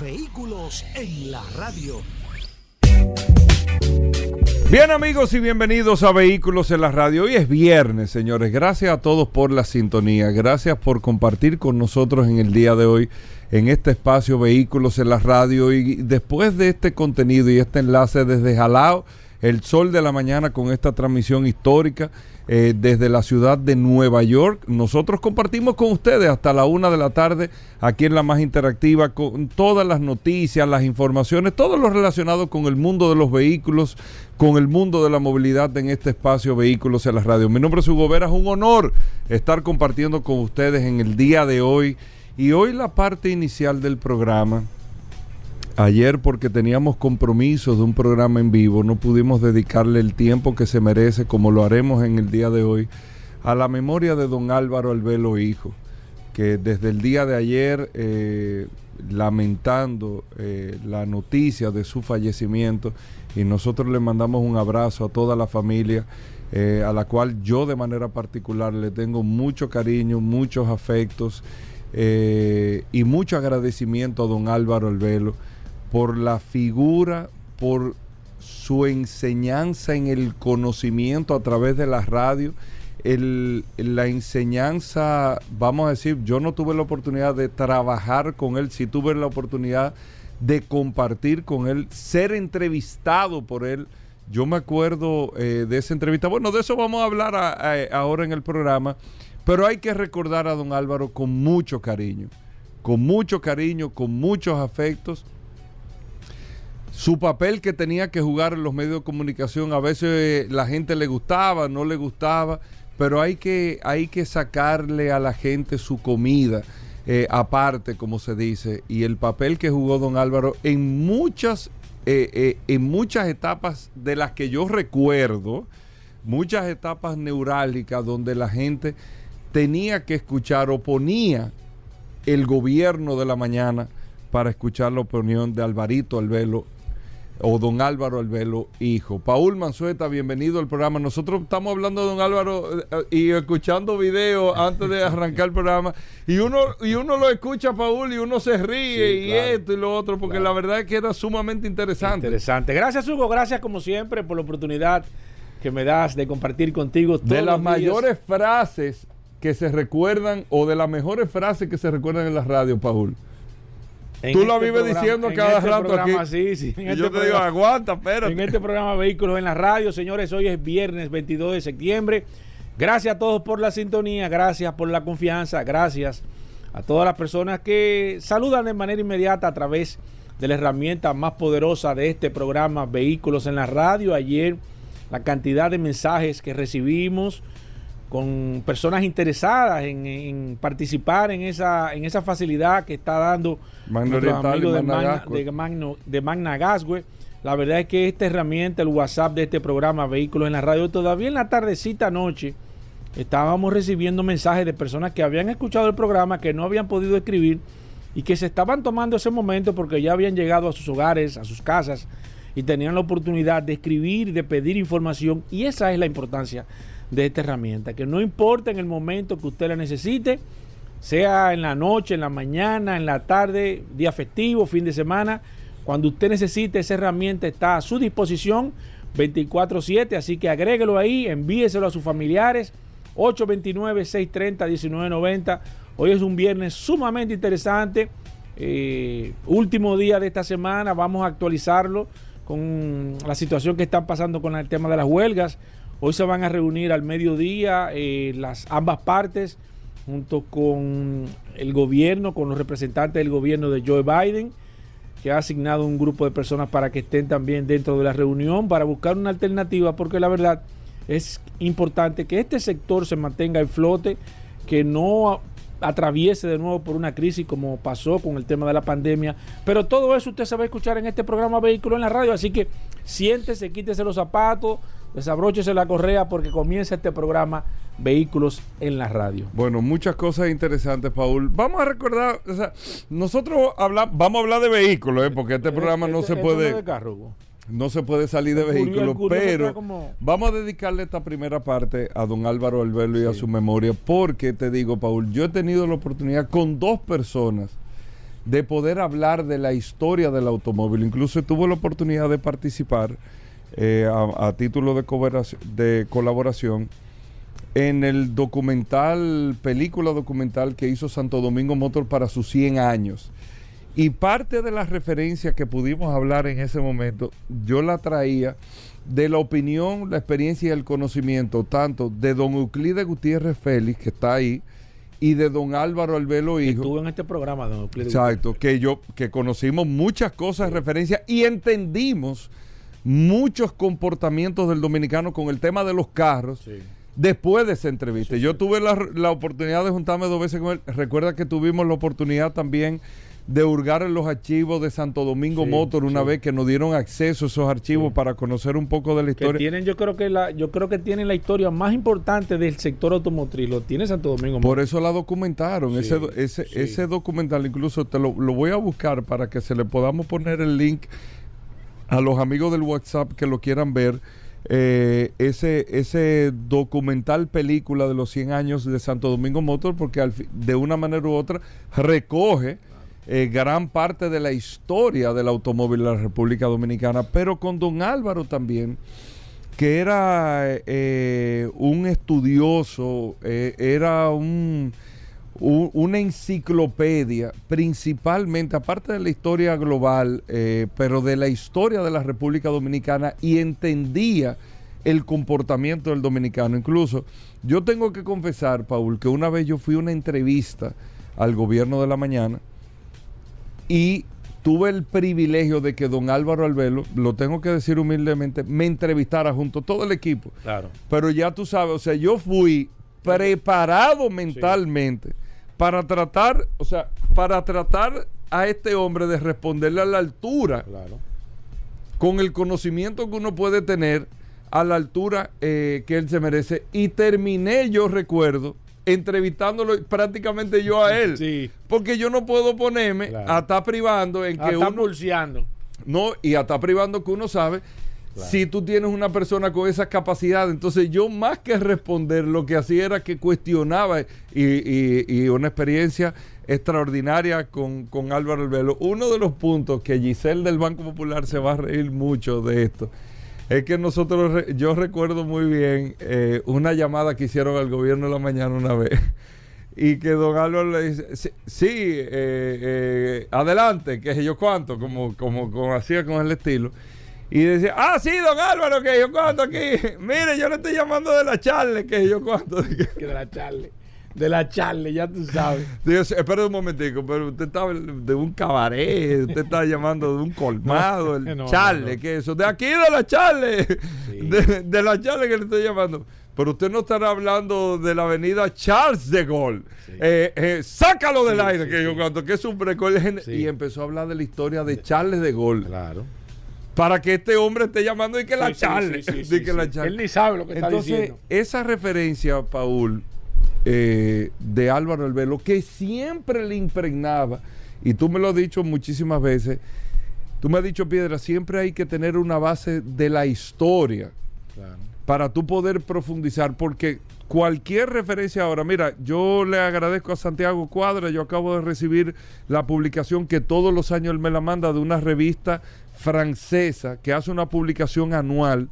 Vehículos en la radio. Bien amigos y bienvenidos a Vehículos en la Radio. Hoy es viernes, señores. Gracias a todos por la sintonía. Gracias por compartir con nosotros en el día de hoy en este espacio Vehículos en la Radio. Y después de este contenido y este enlace desde Jalao, el sol de la mañana con esta transmisión histórica eh, desde la ciudad de Nueva York. Nosotros compartimos con ustedes hasta la una de la tarde aquí en la más interactiva con todas las noticias, las informaciones, todo lo relacionado con el mundo de los vehículos, con el mundo de la movilidad en este espacio Vehículos en la Radio. Mi nombre es Hugo Vera, es un honor estar compartiendo con ustedes en el día de hoy. Y hoy la parte inicial del programa Ayer porque teníamos compromisos de un programa en vivo, no pudimos dedicarle el tiempo que se merece, como lo haremos en el día de hoy, a la memoria de don Álvaro Albelo Hijo, que desde el día de ayer, eh, lamentando eh, la noticia de su fallecimiento, y nosotros le mandamos un abrazo a toda la familia, eh, a la cual yo de manera particular le tengo mucho cariño, muchos afectos y mucho agradecimiento a don Álvaro Albelo por la figura, por su enseñanza en el conocimiento a través de la radio, la enseñanza, vamos a decir, yo no tuve la oportunidad de trabajar con él, sí tuve la oportunidad de compartir con él, ser entrevistado por él. Yo me acuerdo eh, de esa entrevista. Bueno, de eso vamos a hablar ahora en el programa, pero hay que recordar a don Álvaro con mucho cariño, con mucho cariño, con muchos afectos su papel que tenía que jugar en los medios de comunicación, a veces la gente le gustaba, no le gustaba, pero hay que, hay que sacarle a la gente su comida eh, aparte, como se dice, y el papel que jugó don Álvaro en muchas, eh, eh, en muchas etapas de las que yo recuerdo, muchas etapas neurálgicas donde la gente tenía que escuchar o ponía el gobierno de la mañana para escuchar la opinión de Alvarito Albelo o don Álvaro Albelo, hijo. Paul Manzueta, bienvenido al programa. Nosotros estamos hablando de don Álvaro eh, y escuchando videos antes de arrancar el programa. Y uno, y uno lo escucha, Paul, y uno se ríe y esto y lo otro, porque la verdad es que era sumamente interesante. Interesante. Gracias, Hugo. Gracias, como siempre, por la oportunidad que me das de compartir contigo. Todos de las mayores frases que se recuerdan, o de las mejores frases que se recuerdan en la radio, Paul. Tú lo este vives diciendo cada este rato aquí. Sí, sí, y yo este te digo, aguanta, espérate. En este programa Vehículos en la Radio, señores, hoy es viernes 22 de septiembre. Gracias a todos por la sintonía, gracias por la confianza, gracias a todas las personas que saludan de manera inmediata a través de la herramienta más poderosa de este programa Vehículos en la Radio. Ayer la cantidad de mensajes que recibimos con personas interesadas en, participar en esa, en esa facilidad que está dando nuestros amigos de, Magna, de, Magna. La verdad es que esta herramienta, el WhatsApp de este programa Vehículos en la Radio, todavía en la tardecita noche estábamos recibiendo mensajes de personas que habían escuchado el programa, que no habían podido escribir y que se estaban tomando ese momento porque ya habían llegado a sus hogares, a sus casas y tenían la oportunidad de escribir, de pedir información y esa es la importancia de esta herramienta, que no importa en el momento que usted la necesite, sea en la noche, en la mañana, en la tarde, día festivo, fin de semana, cuando usted necesite esa herramienta está a su disposición 24/7, así que agréguelo ahí, envíeselo a sus familiares 829-630-1990. Hoy es un viernes sumamente interesante, eh, último día de esta semana, vamos a actualizarlo con la situación que están pasando con el tema de las huelgas. Hoy se van a reunir al mediodía eh, las ambas partes junto con el gobierno, con los representantes del gobierno de Joe Biden, que ha asignado un grupo de personas para que estén también dentro de la reunión para buscar una alternativa, porque la verdad es importante que este sector se mantenga en flote, que no atraviese de nuevo por una crisis como pasó con el tema de la pandemia. Pero todo eso usted se va a escuchar en este programa Vehículo en la Radio. Así que siéntese, quítese los zapatos, desabróchese la correa porque comienza este programa Vehículos en la Radio. Bueno, muchas cosas interesantes, Paul. Vamos a recordar, o sea, nosotros vamos a hablar de vehículos, ¿eh? porque este programa no se puede... De carro, no se puede salir de vehículos, pero vamos a dedicarle esta primera parte a don Álvaro Albelo y a su memoria, porque te digo, Paul, yo he tenido la oportunidad con dos personas de poder hablar de la historia del automóvil. Incluso tuve la oportunidad de participar eh, a, título de, de colaboración en el documental, película documental que hizo Santo Domingo Motor para sus 100 años. Y parte de las referencias que pudimos hablar en ese momento, yo la traía de la opinión, la experiencia y el conocimiento, tanto de don Euclides Gutiérrez Félix, que está ahí, y de don Álvaro Albelo Hijo. Estuvo en este programa, don Euclides. Exacto, que yo, que conocimos muchas cosas de referencia y entendimos muchos comportamientos del dominicano con el tema de los carros. Después de esa entrevista, yo tuve la, la oportunidad de juntarme dos veces con él. Recuerda que tuvimos la oportunidad también de hurgar en los archivos de Santo Domingo Motor una vez que nos dieron acceso a esos archivos para conocer un poco de la historia. tienen, yo creo que la, yo creo que tienen la historia más importante del sector automotriz, lo tiene Santo Domingo Motor. Por eso la documentaron, ese, ese, ese documental incluso te lo, lo voy a buscar para que se le podamos poner el link a los amigos del WhatsApp que lo quieran ver. Eh, ese, ese documental película de los 100 años de Santo Domingo Motor, porque de una manera u otra recoge eh, gran parte de la historia del automóvil de la República Dominicana, pero con don Álvaro también, que era eh, un estudioso, eh, era un, una enciclopedia, principalmente, aparte de la historia global, pero de la historia de la República Dominicana y entendía el comportamiento del dominicano. Incluso yo tengo que confesar, Paul, que una vez yo fui a una entrevista al gobierno de la mañana, y tuve el privilegio de que don Álvaro Albelo, lo tengo que decir humildemente, me entrevistara junto a todo el equipo. Claro. Pero ya tú sabes, o sea, yo fui preparado mentalmente para tratar, o sea, para tratar a este hombre de responderle a la altura. Claro. Con el conocimiento que uno puede tener a la altura eh, que él se merece. Y terminé, yo recuerdo, entrevistándolo prácticamente yo a él. Sí. Porque yo no puedo ponerme a estar privando en que uno. pulseando. No, y a estar privando que uno sabe. Si tú tienes una persona con esa capacidad, entonces yo más que responder, lo que hacía era que cuestionaba y, una experiencia extraordinaria con, con Álvaro Albelo. Uno de los puntos que Giselle del Banco Popular se va a reír mucho de esto es que nosotros, yo recuerdo muy bien eh, una llamada que hicieron al gobierno de la mañana una vez. Y que don Álvaro le dice, sí, eh, eh, adelante, que yo cuánto, como, como, como hacía con el estilo. Y decía, ah, sí, don Álvaro, que yo cuánto aquí. Mire, yo le estoy llamando de la charle, que yo cuánto. que de la charle de la charle, ya tú sabes. Dios, espera un momentico, pero usted está de un cabaret, usted está llamando de un colmado, el charle, ¿qué es eso? De aquí de la charle, de, la charle que le estoy llamando. Pero usted no estará hablando de la avenida Charles de Gaulle. Eh, eh, sácalo del aire, que yo cuando que es un precoz. Y empezó a hablar de la historia de Charles de Gaulle. Claro para que este hombre esté llamando y que la charle. Él ni sabe lo que está diciendo. Esa referencia, Paul, eh, de Álvaro el Velo, que siempre le impregnaba, y tú me lo has dicho muchísimas veces, tú me has dicho, Piedra, siempre hay que tener una base de la historia para tú poder profundizar, porque cualquier referencia ahora, mira, yo le agradezco a Santiago Cuadra, yo acabo de recibir la publicación que todos los años él me la manda de una revista francesa que hace una publicación anual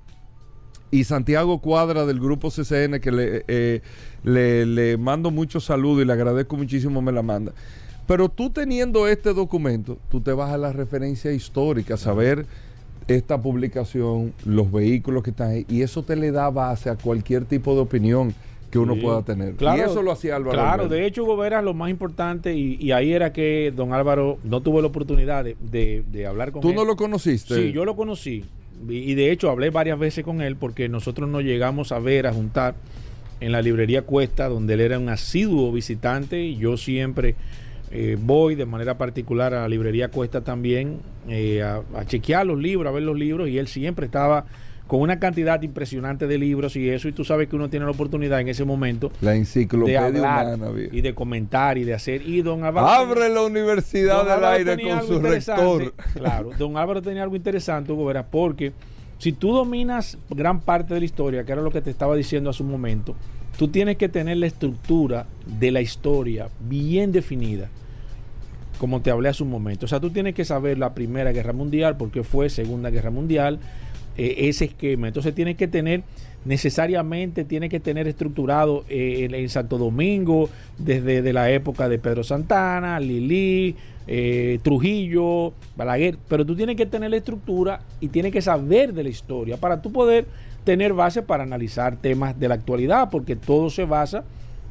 y Santiago Cuadra del grupo CCN, que eh, le, le, mando muchos saludos y le agradezco muchísimo, me la manda. Pero tú teniendo este documento, tú te vas a la referencia histórica, saber esta publicación, los vehículos que están ahí, y eso te le da base a cualquier tipo de opinión que uno pueda tener. Claro, y eso lo hacía Álvaro. Claro, de hecho, Hugo Vera, lo más importante, y, ahí era que don Álvaro no tuvo la oportunidad de, de hablar con él. ¿Tú no lo conociste? Sí, yo lo conocí y de hecho hablé varias veces con él porque nosotros nos llegamos a ver, a juntar en la librería Cuesta, donde él era un asiduo visitante y yo siempre eh, voy de manera particular a la librería Cuesta también eh, a, a chequear los libros, a ver los libros y él siempre estaba con una cantidad impresionante de libros y eso, y tú sabes que uno tiene la oportunidad en ese momento La de enciclopedia hablar humana, y de comentar y de hacer. Y don Álvaro Abre la Universidad del Aire con su rector. Claro, don Álvaro tenía algo interesante, Hugo Vera, porque si tú dominas gran parte de la historia, que era lo que te estaba diciendo hace un momento, tú tienes que tener la estructura de la historia bien definida, como te hablé hace un momento. O sea, tú tienes que saber la Primera Guerra Mundial, porque fue Segunda Guerra Mundial, eh, ese esquema. Entonces tienes que tener necesariamente tiene que tener estructurado eh, en, en Santo Domingo desde de la época de Pedro Santana, Lili, eh, Trujillo, Balaguer, pero tú tienes que tener la estructura y tienes que saber de la historia para tú poder tener base para analizar temas de la actualidad, porque todo se basa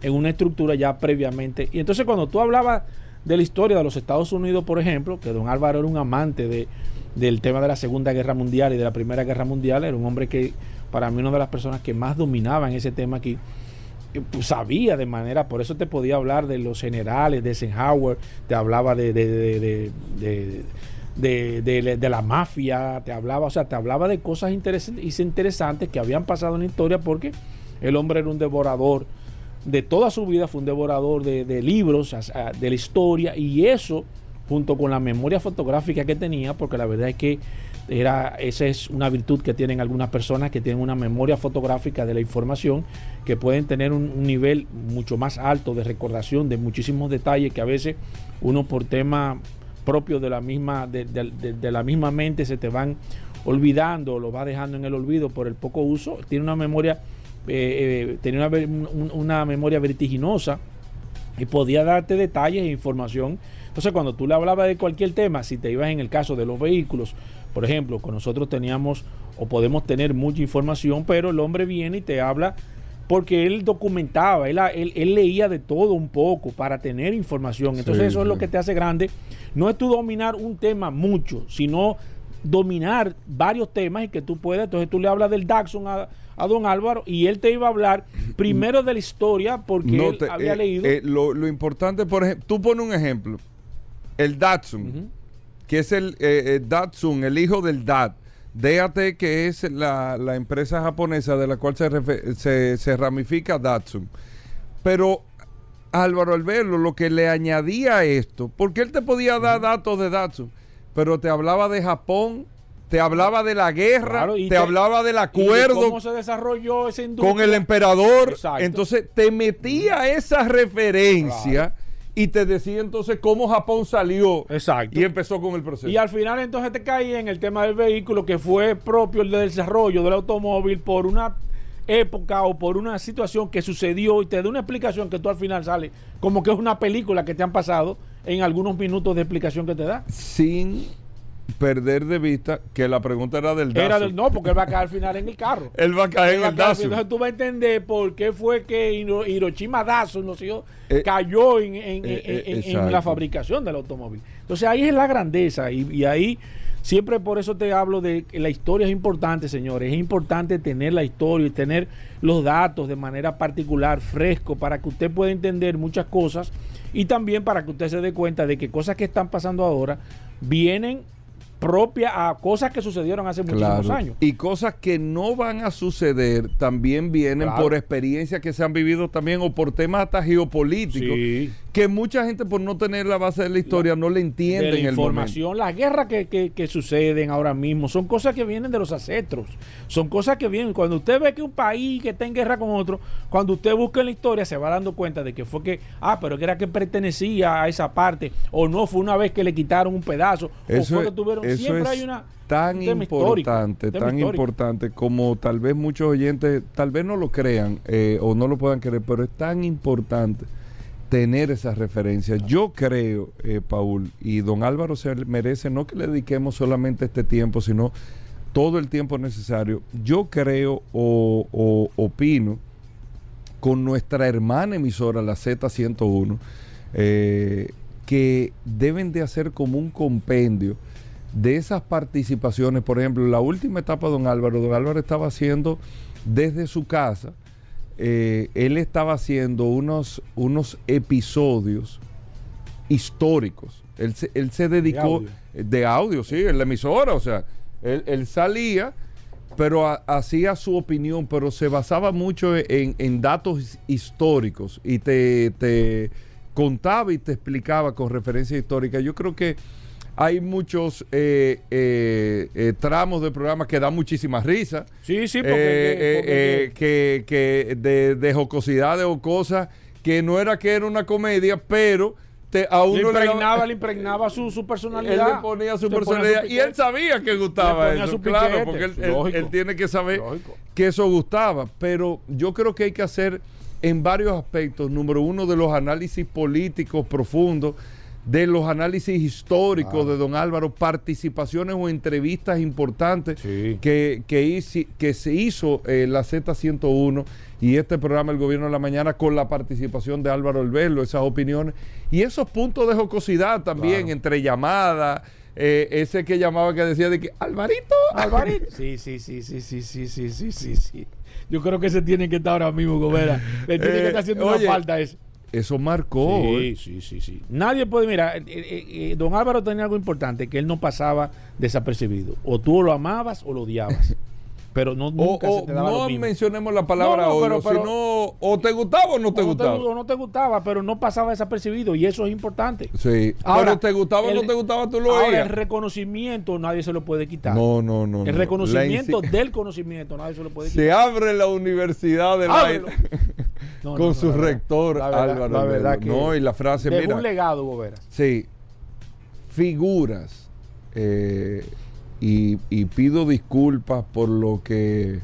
en una estructura ya previamente. Y entonces cuando tú hablabas de la historia de los Estados Unidos, por ejemplo, que don Álvaro era un amante de, del tema de la Segunda Guerra Mundial y de la Primera Guerra Mundial, era un hombre que para mí una de las personas que más dominaban ese tema aquí, pues, sabía de manera, por eso te podía hablar de los generales, de Eisenhower, te hablaba de, de, de, de- de- la mafia, te hablaba, o sea, te hablaba de cosas interesantes, interesantes que habían pasado en la historia porque el hombre era un devorador de toda su vida, fue un devorador de, libros, de la historia, y eso, junto con la memoria fotográfica que tenía, porque la verdad es que era, esa es una virtud que tienen algunas personas que tienen una memoria fotográfica de la información, que pueden tener un, nivel mucho más alto de recordación de muchísimos detalles que a veces uno por tema propio de la misma, de, la misma mente se te van olvidando, lo va dejando en el olvido por el poco uso, tiene una memoria, eh, eh, tenía una, una memoria vertiginosa y podía darte detalles e información. Entonces, cuando tú le hablabas de cualquier tema, si te ibas en el caso de los vehículos, por ejemplo, con nosotros teníamos o podemos tener mucha información, pero el hombre viene y te habla porque él documentaba, él, él- él leía de todo un poco para tener información. Entonces, Sí, eso es lo que te hace grande. No es tú dominar un tema mucho, sino dominar varios temas y que tú puedas. Entonces, tú le hablas del Daxon a, a don Álvaro y él te iba a hablar primero de la historia porque No él te- había eh, leído. eh, lo, lo importante, por ejemplo, tú pones un ejemplo. El Datsun, que es el eh, eh, Datsun, el hijo del DAT. DAT, que es la, la empresa japonesa de la cual se, se, se ramifica Datsun. Pero Álvaro al verlo, lo que le añadía a esto, porque él te podía dar datos de Datsun, pero te hablaba de Japón, te hablaba de la guerra, Claro, te, te- hablaba del de acuerdo cómo se desarrolló esa industria. con el emperador. Exacto. Entonces te metía esa referencia y te decía entonces cómo Japón salió Exacto. y empezó con el proceso. Y al final entonces te caí en el tema del vehículo que fue propio el desarrollo del automóvil por una época o por una situación que sucedió y te da una explicación que tú al final sale como que es una película que te han pasado en algunos minutos de explicación que te da. Sin perder de vista que la pregunta era del Era del no, porque él va a caer al final en el carro. Él va a caer Él en el final. Entonces tú vas a entender por qué fue que Hiro- Hiroshima Datsun no sé Eh, cayó en, en- eh, en- en- en la fabricación del automóvil. Entonces ahí es la grandeza y, y ahí siempre por eso te hablo de que la historia es importante, señores. Es importante tener la historia y tener los datos de manera particular, fresco, para que usted pueda entender muchas cosas y también para que usted se dé cuenta de que cosas que están pasando ahora vienen propias a cosas que sucedieron hace muchísimos Claro. años. Y cosas que no van a suceder también vienen Claro. por experiencias que se han vivido también o por temas hasta geopolíticos Sí. Que mucha gente por no tener la base de la historia no le entiende de la información, las guerras que, que- que suceden ahora mismo son cosas que vienen de los ancestros, son cosas que vienen. Cuando usted ve que un país que está en guerra con otro, cuando usted busca en la historia se va dando cuenta de que fue que, ah, pero que era que pertenecía a esa parte, o no fue una vez que le quitaron un pedazo, o Eso, fue es- que tuvieron, eso siempre es hay una tan un importante, tan histórico. importante como tal vez muchos oyentes tal vez no lo crean eh, o no lo puedan creer, pero es tan importante tener esas referencias. Yo creo, eh, Paul, y don Álvaro se merece no que le dediquemos solamente este tiempo, sino todo el tiempo necesario. Yo creo o, opino con nuestra hermana emisora, la Z101, eh, que deben de hacer como un compendio de esas participaciones. Por ejemplo, la última etapa don Álvaro, don Álvaro estaba haciendo desde su casa eh, él estaba haciendo unos, unos episodios históricos. Él se, él se dedicó de audio, sí, en la emisora, o sea, él, él salía, pero ha- hacía su opinión, pero se basaba mucho en, en datos históricos y te, te contaba y te explicaba con referencia histórica. Yo creo que hay muchos eh, eh, eh, tramos del programa que dan muchísima risa. Sí, sí, porque, eh, porque- eh, que, que de, de jocosidades o cosas que no era que era una comedia, pero te, a uno le, impregnaba, le impregnaba su, su él personalidad. le ponía su ponía personalidad y él sabía que gustaba eso, su claro, porque él, él- lógico. él tiene que saber Lógico. que eso gustaba, pero yo creo que hay que hacer en varios aspectos, número uno, de los análisis políticos profundos, de los análisis históricos de don Álvaro, participaciones o entrevistas importantes Sí. que, que, que se hizo eh, la Z101 y este programa El Gobierno de la Mañana con la participación de Álvaro Albelo, esas opiniones y esos puntos de jocosidad también Claro. entre llamadas, eh, ese que llamaba que decía de que Alvarito, Alvarito. Sí, sí, sí, sí, sí, sí, sí, sí, sí, sí. Yo creo que se tiene que estar ahora mismo, Gobera. Le tiene Eh, que estar haciendo oye, una falta eso. Eso marcó. Sí, sí, sí, sí. Nadie puede, mira, eh, eh, eh, don Álvaro tenía algo importante, que él no pasaba desapercibido. O tú lo amabas o lo odiabas. Pero no, nunca o se te daba no lo mismo. mencionemos la palabra No, no, odio, pero- pero- sino o te gustaba o no te o, gustaba. te, o no te gustaba, pero no pasaba desapercibido y eso es importante. Sí, Ahora, pero te gustaba o no te gustaba, tú lo Ahora, el reconocimiento nadie se lo puede quitar. No, no, no. el no. reconocimiento La del conocimiento nadie se lo puede quitar. Se abre la Universidad del Ábrelo. No, con no, su rector verdad- Álvaro. la verdad que no, y la frase, dejó mira. un legado, Gobera. Sí, figuras. eh, y, y pido disculpas por lo que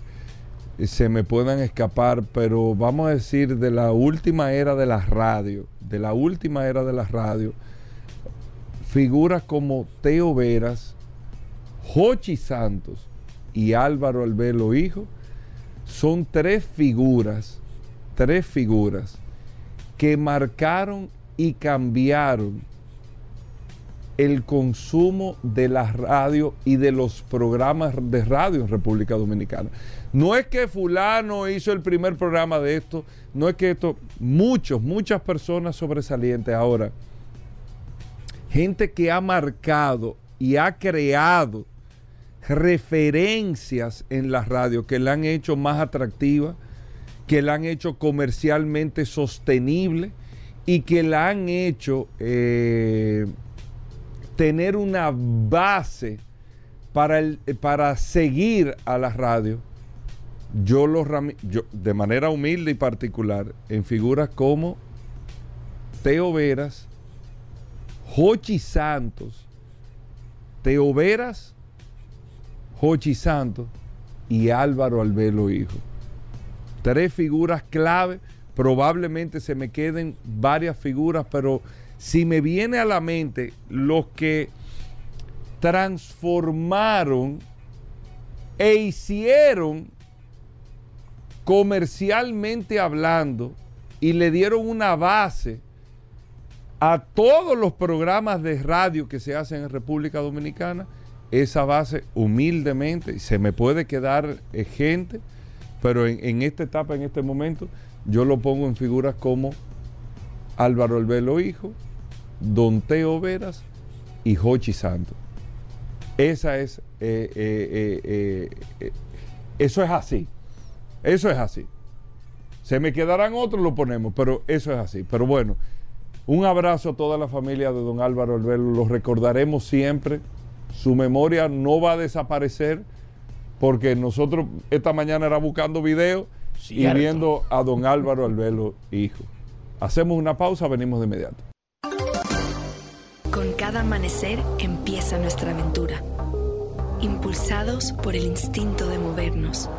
se me puedan escapar, pero vamos a decir de la última era de la radio, de la última era de la radio, figuras como Teo Veras, Jochi Santos y Álvaro Albelo Hijo, son tres figuras, tres figuras que marcaron y cambiaron el consumo de la radio y de los programas de radio en República Dominicana. No es que fulano hizo el primer programa de esto, no es que esto, muchos, muchas personas sobresalientes ahora, gente que ha marcado y ha creado referencias en la radio que la han hecho más atractiva, que la han hecho comercialmente sostenible y que la han hecho eh, tener una base para, el, para seguir a la radio. Yo los yo, de manera humilde y particular en figuras como Teo Veras, Jochi Santos, Teo Veras, Jochi Santos y Álvaro Albelo Hijo. Tres figuras clave, probablemente se me queden varias figuras, pero si me viene a la mente los que transformaron e hicieron comercialmente hablando y le dieron una base a todos los programas de radio que se hacen en República Dominicana, esa base humildemente, se me puede quedar eh, gente, pero en, en esta etapa, en este momento, yo lo pongo en figuras como Álvaro Albelo Hijo, Don Teo Veras y Jochi Santos. Esa es, eh, eh, eh, eso es así. Eso es así. Se me quedarán otros, lo ponemos, pero eso es así. Pero bueno, un abrazo a toda la familia de don Álvaro Albelo. Lo recordaremos siempre. Su memoria no va a desaparecer porque nosotros esta mañana era buscando video y viendo a don Álvaro Albelo, hijo. Hacemos una pausa, venimos de inmediato. Con cada amanecer empieza nuestra aventura. Impulsados por el instinto de movernos,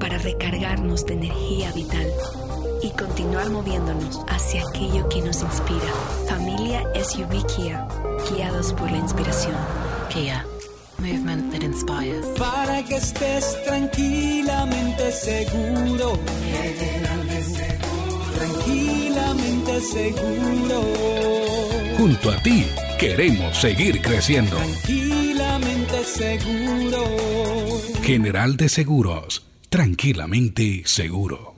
para recargarnos de energía vital y continuar moviéndonos hacia aquello que nos inspira. Familia SUV Kia, guiados por la inspiración. Kia, movement that inspires. para que estés tranquilamente seguro. Tranquilamente seguro. Junto a ti queremos seguir creciendo. Tranquilamente seguro. General de Seguros, tranquilamente seguro.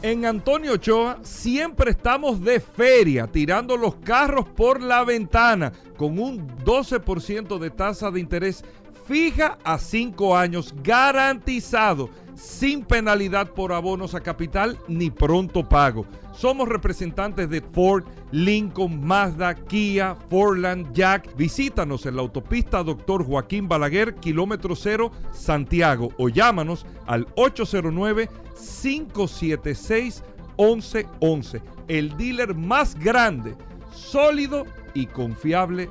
En Antonio Ochoa siempre estamos de feria, tirando los carros por la ventana, con un 12% de tasa de interés fija a 5 años, garantizado, sin penalidad por abonos a capital ni pronto pago. Somos representantes de Ford, Lincoln, Mazda, Kia, Forland, Jack. Visítanos en la autopista Dr. Joaquín Balaguer, kilómetro cero, Santiago, o llámanos al 809-576-1111. El dealer más grande, sólido y confiable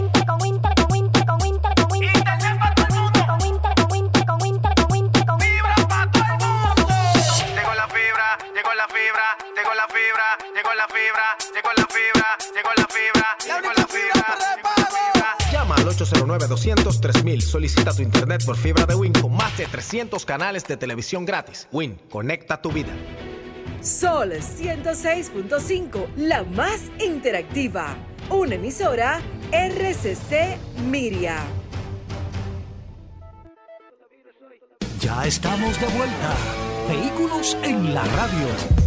Fibra, llegó la fibra, llegó la fibra, llegó la fibra, llegó la fibra. Llama al 809-200-3000. Solicita tu internet por fibra de Win con más de 300 canales de televisión gratis. Win, conecta tu vida. Sol 106.5, la más interactiva. Una emisora RCC Miria. Ya estamos de vuelta. Vehículos en la radio.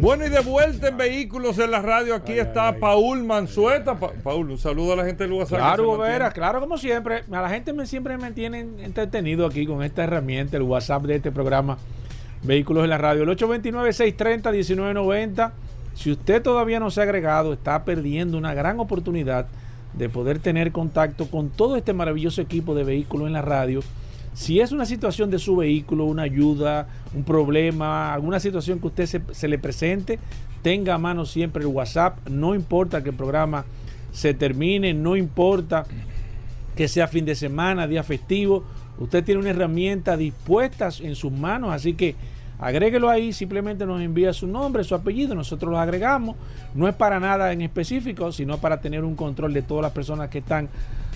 Bueno, y de vuelta en Vehículos en la Radio, aquí está Paul Manzueta. Pa- Paul, un saludo a la gente del WhatsApp. Claro, mantiene. claro, como siempre. A la gente me, siempre me tiene entretenido aquí con esta herramienta, el WhatsApp de este programa Vehículos en la Radio. El 829-630-1990. Si usted todavía no se ha agregado, está perdiendo una gran oportunidad de poder tener contacto con todo este maravilloso equipo de Vehículos en la Radio. Si es una situación de su vehículo, una ayuda, un problema, alguna situación que usted se, le presente, tenga a mano siempre el WhatsApp. No importa que el programa se termine, no importa que sea fin de semana, día festivo. Usted tiene una herramienta dispuesta en sus manos, así que agréguelo ahí, simplemente nos envía su nombre, su apellido, nosotros los agregamos. No es para nada en específico, sino para tener un control de todas las personas que están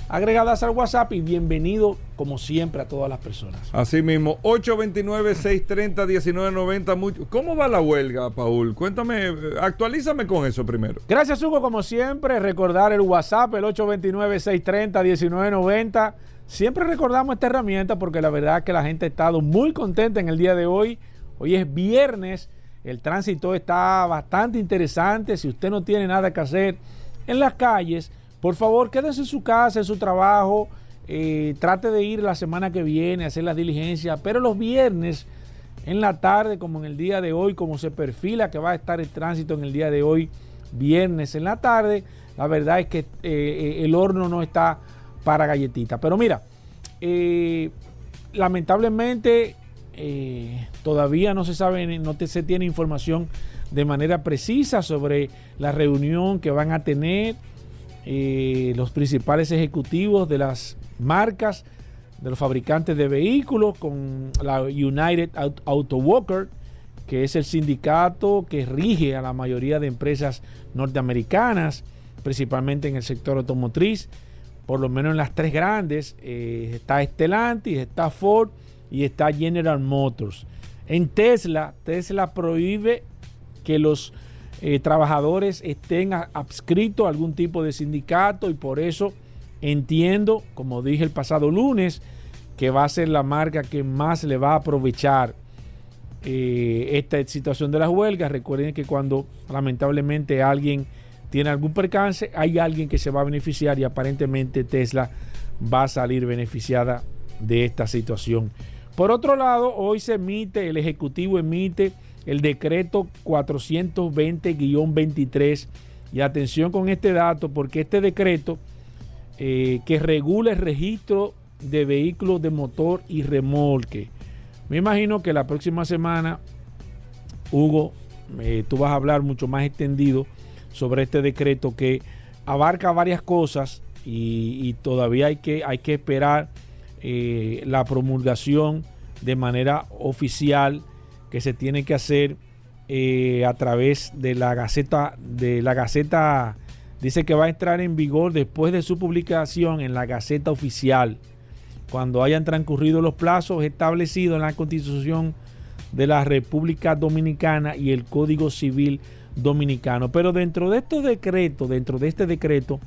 agregadas al WhatsApp y bienvenido como siempre a todas las personas. Así mismo, 829-630-1990. Mucho- ¿Cómo va la huelga, Paul? Cuéntame, actualízame con eso primero. Gracias, Hugo, como siempre. Recordar el WhatsApp, el 829-630-1990. Siempre recordamos esta herramienta porque la verdad es que la gente ha estado muy contenta en el día de hoy. Hoy es viernes, el tránsito está bastante interesante. Si usted no tiene nada que hacer en las calles, por favor, quédese en su casa, en su trabajo. eh, trate de ir la semana que viene a hacer las diligencias, pero los viernes en la tarde, como en el día de hoy, como se perfila que va a estar el tránsito en el día de hoy, viernes en la tarde, la verdad es que eh, el horno no está para galletitas. Pero mira, eh, lamentablemente todavía no se sabe, no se tiene información de manera precisa sobre la reunión que van a tener los principales ejecutivos de las marcas de los fabricantes de vehículos con la United Aut- Auto Worker, que es el sindicato que rige a la mayoría de empresas norteamericanas, principalmente en el sector automotriz, por lo menos en las tres grandes, eh, está Stellantis, está Ford y está General Motors. En Tesla, Tesla prohíbe que los eh, trabajadores estén adscritos a algún tipo de sindicato y por eso entiendo, como dije el pasado lunes, que va a ser la marca que más le va a aprovechar eh, esta situación de las huelgas. Recuerden que cuando lamentablemente alguien tiene algún percance, hay alguien que se va a beneficiar y aparentemente Tesla va a salir beneficiada de esta situación. Por otro lado, hoy se emite, el Ejecutivo emite el decreto 420-23 y atención con este dato porque este decreto eh, que regula el registro de vehículos de motor y remolque. Me imagino que la próxima semana, Hugo, eh, tú vas a hablar mucho más extendido sobre este decreto que abarca varias cosas y, todavía hay que, hay que esperar eh, la promulgación de manera oficial que se tiene que hacer eh, a través de la gaceta de la gaceta dice que va a entrar en vigor después de su publicación en la Gaceta Oficial, cuando hayan transcurrido los plazos establecidos en la Constitución de la República Dominicana y el Código Civil Dominicano. Pero dentro de estos decretos, dentro de este decreto,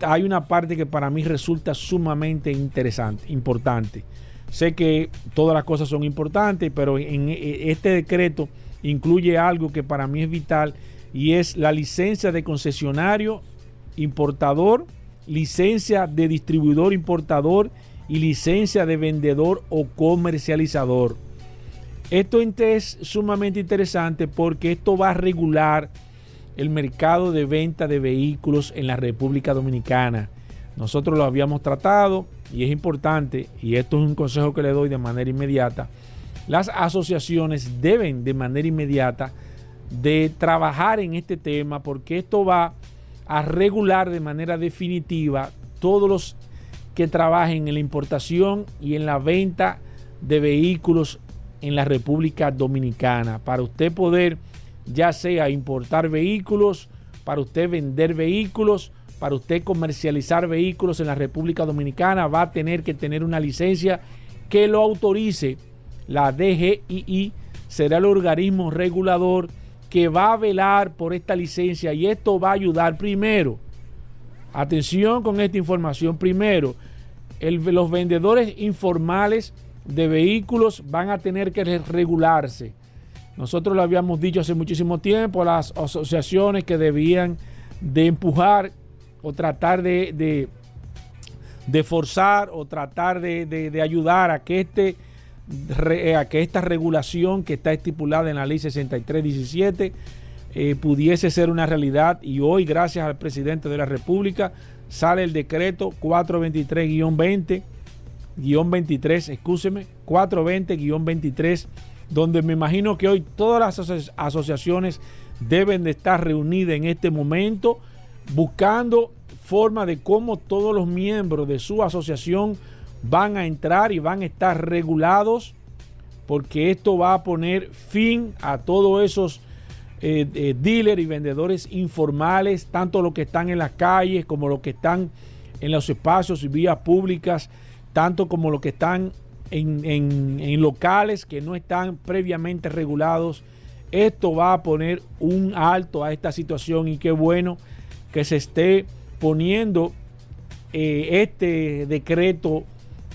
hay una parte que para mí resulta sumamente interesante, importante. Sé que todas las cosas son importantes, pero en este decreto incluye algo que para mí es vital y es la licencia de concesionario importador, licencia de distribuidor importador y licencia de vendedor o comercializador. Esto es sumamente interesante porque esto va a regular el mercado de venta de vehículos en la República Dominicana. Nosotros lo habíamos tratado y es importante, y esto es un consejo que le doy de manera inmediata, las asociaciones deben de manera inmediata de trabajar en este tema porque esto va a regular de manera definitiva todos los que trabajen en la importación y en la venta de vehículos en la República Dominicana. Para usted poder ya sea importar vehículos, para usted vender vehículos, para usted comercializar vehículos en la República Dominicana, va a tener que tener una licencia que lo autorice. La DGII será el organismo regulador que va a velar por esta licencia y esto va a ayudar primero. Atención con esta información. Primero, los vendedores informales de vehículos van a tener que regularse. Nosotros lo habíamos dicho hace muchísimo tiempo, las asociaciones que debían de empujar o tratar de, de, forzar o tratar de, ayudar a que, este, a que esta regulación que está estipulada en la ley 6317 eh, pudiese ser una realidad. Y hoy gracias al presidente de la República sale el decreto 423-20 23, excúseme, 420-23 donde me imagino que hoy todas las asociaciones deben de estar reunidas en este momento buscando forma de cómo todos los miembros de su asociación van a entrar y van a estar regulados porque esto va a poner fin a todos esos eh, eh, dealers y vendedores informales, tanto los que están en las calles como los que están en los espacios y vías públicas, tanto como los que están en, locales que no están previamente regulados. Esto va a poner un alto a esta situación y qué bueno que se esté poniendo eh, este decreto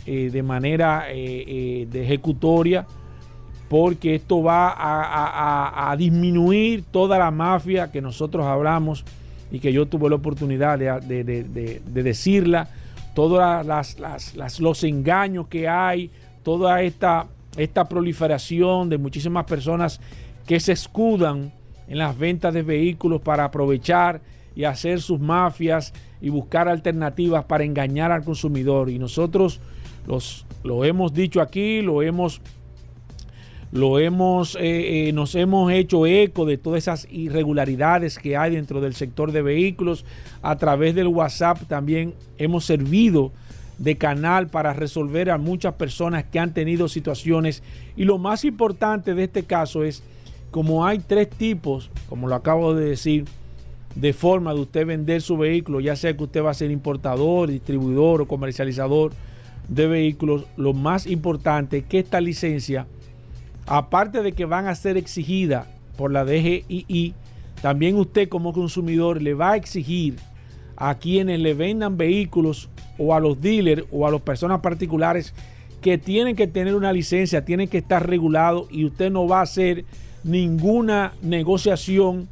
eh, de manera eh, de ejecutoria porque esto va a, disminuir toda la mafia que nosotros hablamos y que yo tuve la oportunidad de, decirla, todos los engaños que hay, toda esta, esta proliferación de muchísimas personas que se escudan en las ventas de vehículos para aprovechar y hacer sus mafias y buscar alternativas para engañar al consumidor. Y nosotros los, lo hemos dicho aquí, lo hemos, lo hemos, eh, eh, nos hemos hecho eco de todas esas irregularidades que hay dentro del sector de vehículos. A través del WhatsApp también hemos servido de canal para resolver a muchas personas que han tenido situaciones. Y lo más importante de este caso es, como hay tres tipos, como lo acabo de decir, de forma de usted vender su vehículo, ya sea que usted va a ser importador, distribuidor o comercializador de vehículos, lo más importante es que esta licencia, aparte de que van a ser exigidas por la DGII, también usted como consumidor le va a exigir a quienes le vendan vehículos o a los dealers o a las personas particulares que tienen que tener una licencia, tienen que estar regulados y usted no va a hacer ninguna negociación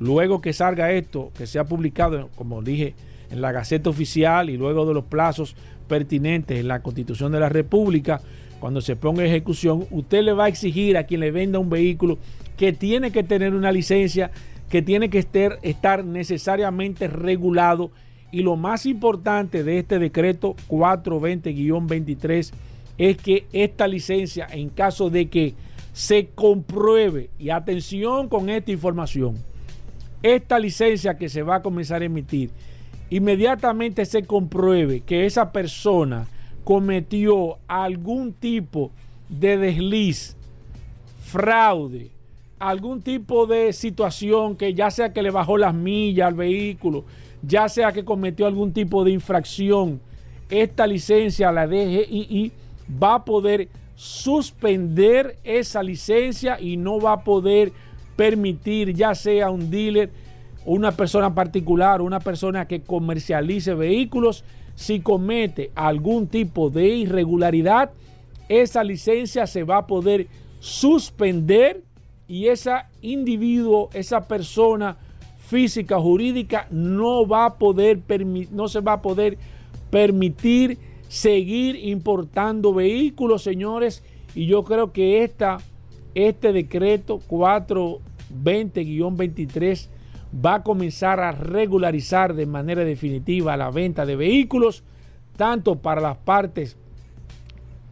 luego que salga esto, que sea publicado, como dije, en la Gaceta Oficial y luego de los plazos pertinentes en la Constitución de la República, cuando se ponga en ejecución, usted le va a exigir a quien le venda un vehículo que tiene que tener una licencia, que tiene que estar, estar necesariamente regulado. Y lo más importante de este decreto 420-23 es que esta licencia, en caso de que se compruebe, y atención con esta información, esta licencia que se va a comenzar a emitir, inmediatamente se compruebe que esa persona cometió algún tipo de desliz, fraude, algún tipo de situación que ya sea que le bajó las millas al vehículo, ya sea que cometió algún tipo de infracción, esta licencia, la DGII, va a poder suspender esa licencia y no va a poder permitir ya sea un dealer, una persona particular, una persona que comercialice vehículos, si comete algún tipo de irregularidad, esa licencia se va a poder suspender y ese individuo, esa persona física, jurídica, no va a poder no se va a poder permitir seguir importando vehículos, señores. Y yo creo que esta, este decreto 420-23 va a comenzar a regularizar de manera definitiva la venta de vehículos, tanto para las partes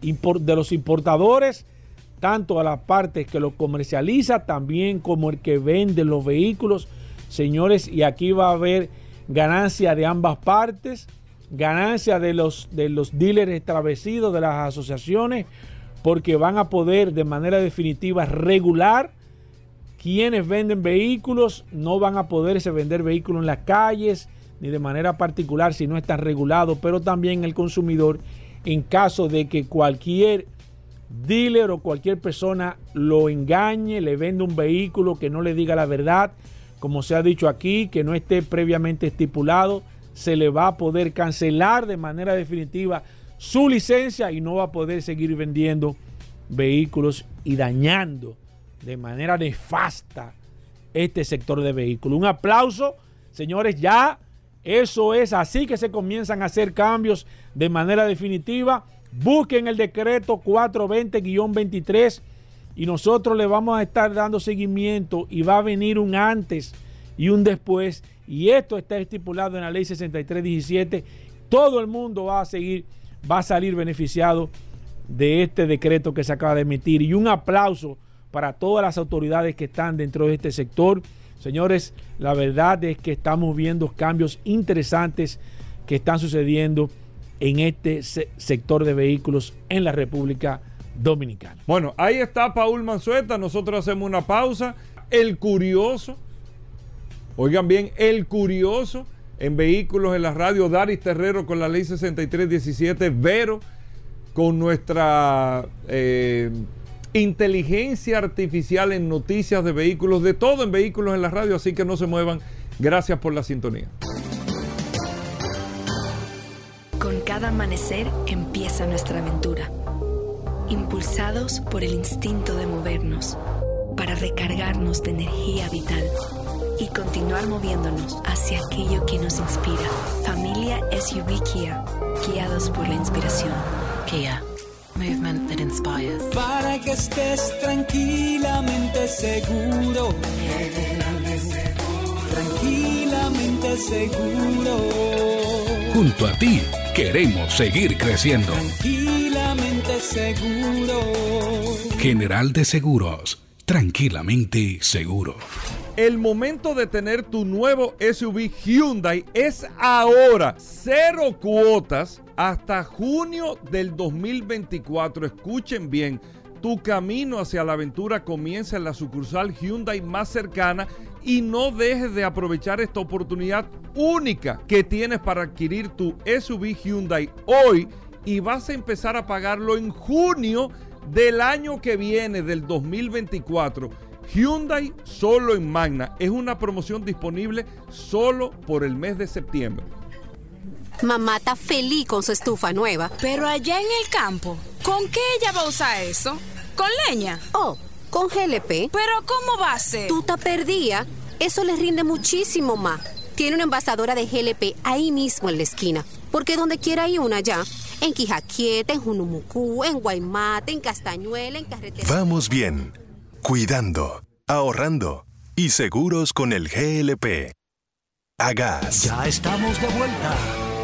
de los importadores, tanto a las partes que lo comercializa, también como el que vende los vehículos. Señores, y aquí va a haber ganancia de ambas partes ganancia de los, de los dealers establecidos, de las asociaciones, porque van a poder de manera definitiva regular quienes venden vehículos, no van a poderse vender vehículos en las calles, ni de manera particular si no está regulado, pero también el consumidor, en caso de que cualquier dealer o cualquier persona lo engañe, le venda un vehículo que no le diga la verdad, como se ha dicho aquí, que no esté previamente estipulado, se le va a poder cancelar de manera definitiva su licencia y no va a poder seguir vendiendo vehículos y dañando de manera nefasta este sector de vehículos. Un aplauso, señores, ya eso es así que se comienzan a hacer cambios de manera definitiva. Busquen el decreto 420-23 y nosotros le vamos a estar dando seguimiento y va a venir un antes y un después y esto está estipulado en la ley 6317, todo el mundo va a seguir, va a salir beneficiado de este decreto que se acaba de emitir. Y un aplauso para todas las autoridades que están dentro de este sector. Señores, la verdad es que estamos viendo cambios interesantes que están sucediendo en este sector de vehículos en la República Dominicana. Bueno, ahí está Paul Manzueta, nosotros hacemos una pausa. El curioso Oigan bien, el curioso en vehículos en la radio, Daris Terrero con la ley 6317, Vero con nuestra eh, inteligencia artificial en noticias de vehículos, de todo en vehículos en la radio, así que no se muevan. Gracias por la sintonía. Con cada amanecer empieza nuestra aventura, impulsados por el instinto de movernos, para recargarnos de energía vital y continuar moviéndonos hacia aquello que nos inspira. Familia SUV Kia, guiados por la inspiración. Kia, movement that inspires. Para que estés tranquilamente seguro. Tranquilamente seguro. Junto a ti, queremos seguir creciendo. Tranquilamente seguro. General de Seguros, tranquilamente seguro. El momento de tener tu nuevo SUV Hyundai es ahora. Cero cuotas hasta junio del 2024. Escuchen bien. Tu camino hacia la aventura comienza en la sucursal Hyundai más cercana y no dejes de aprovechar esta oportunidad única que tienes para adquirir tu SUV Hyundai hoy y vas a empezar a pagarlo en junio del año que viene, del 2024 Hyundai solo en Magna. Es una promoción disponible solo por el mes de septiembre. Mamá está feliz con su estufa nueva. Pero allá en el campo, ¿con qué ella va a usar eso? ¿Con leña? Oh, con GLP. ¿Pero cómo va a ser? Tú te perdía. Eso le rinde muchísimo más. Tiene una envasadora de GLP ahí mismo en la esquina. Porque donde quiera hay una ya. En Quijaquieta, en Junumucú, en Guaymate, en Castañuela, en Carretera. Vamos bien cuidando, ahorrando y seguros con el GLP. Hagas. Ya estamos de vuelta.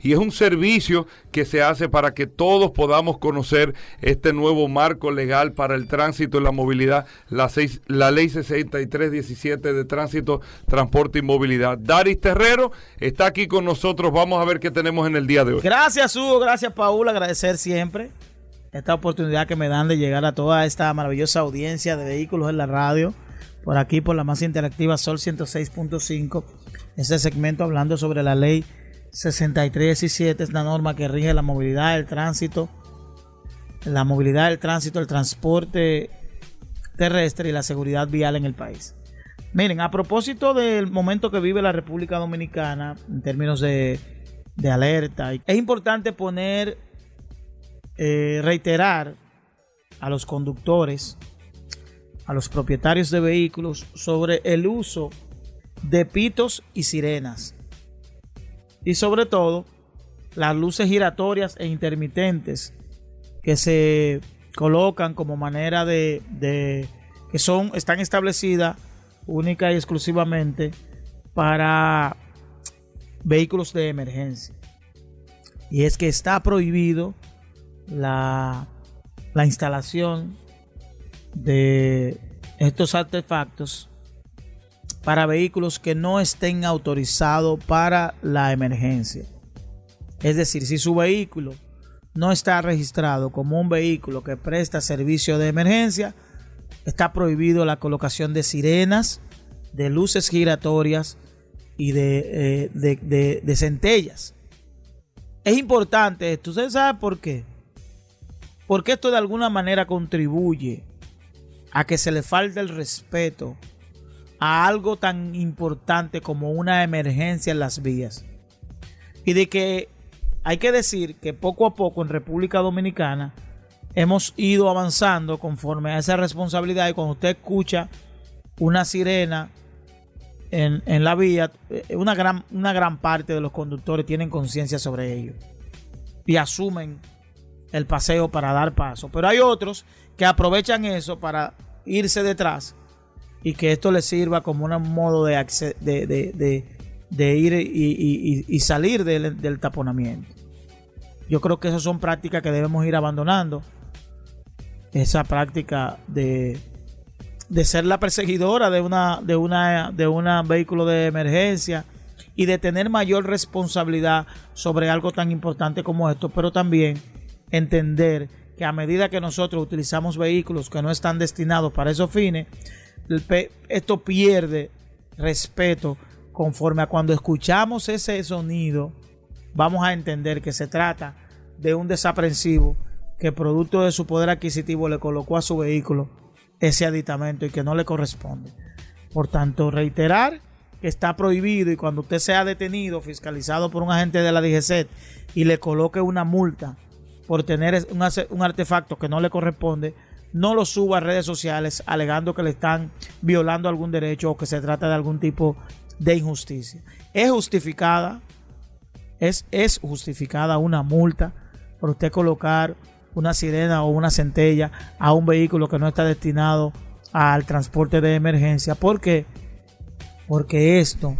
y es un servicio que se hace para que todos podamos conocer este nuevo marco legal para el tránsito y la movilidad, la, seis, la ley 6317 de tránsito, transporte y movilidad. Daris Terrero está aquí con nosotros, vamos a ver qué tenemos en el día de hoy. Gracias Hugo, gracias Paul, agradecer siempre esta oportunidad que me dan de llegar a toda esta maravillosa audiencia de vehículos en la radio por aquí por la más interactiva Sol 106.5. Este segmento hablando sobre la ley 6317, es la norma que rige la movilidad, el tránsito, la movilidad, el tránsito, el transporte terrestre y la seguridad vial en el país. Miren, a propósito del momento que vive la República Dominicana en términos de, alerta, es importante poner, eh, reiterar a los conductores a los propietarios de vehículos sobre el uso de pitos y sirenas. Y sobre todo, las luces giratorias e intermitentes que se colocan como manera de, que son están establecidas única y exclusivamente para vehículos de emergencia. Y es que está prohibido la, la instalación de estos artefactos para vehículos que no estén autorizados para la emergencia. Es decir, si su vehículo no está registrado como un vehículo que presta servicio de emergencia, está prohibido la colocación de sirenas, de luces giratorias y de, eh, de, de, de centellas. Es importante esto. ¿Usted sabe por qué? Porque esto de alguna manera contribuye a que se le falte el respeto a algo tan importante como una emergencia en las vías. Y de que hay que decir que poco a poco en República Dominicana hemos ido avanzando conforme a esa responsabilidad y cuando usted escucha una sirena en, en la vía, eh, una gran, una gran parte de los conductores tienen conciencia sobre ello y asumen el paseo para dar paso. Pero hay otros que aprovechan eso para irse detrás y que esto les sirva como un modo de, de, de, de ir y, y, y salir del, del, taponamiento. Yo creo que esas son prácticas que debemos ir abandonando. Esa práctica de, de ser la perseguidora de una de una de un vehículo de emergencia y de tener mayor responsabilidad sobre algo tan importante como esto, pero también entender que a medida que nosotros utilizamos vehículos que no están destinados para esos fines, esto pierde respeto conforme a cuando escuchamos ese sonido, vamos a entender que se trata de un desaprensivo que producto de su poder adquisitivo le colocó a su vehículo ese aditamento y que no le corresponde. Por tanto, reiterar que está prohibido y cuando usted sea detenido, fiscalizado por un agente de la DGCET y le coloque una multa por tener un, un artefacto que no le corresponde, no lo suba a redes sociales alegando que le están violando algún derecho o que se trata de algún tipo de injusticia. Es justificada, es, es justificada una multa por usted colocar una sirena o una centella a un vehículo que no está destinado al transporte de emergencia. ¿Por qué? Porque esto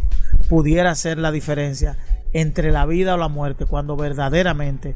pudiera ser la diferencia entre la vida o la muerte cuando verdaderamente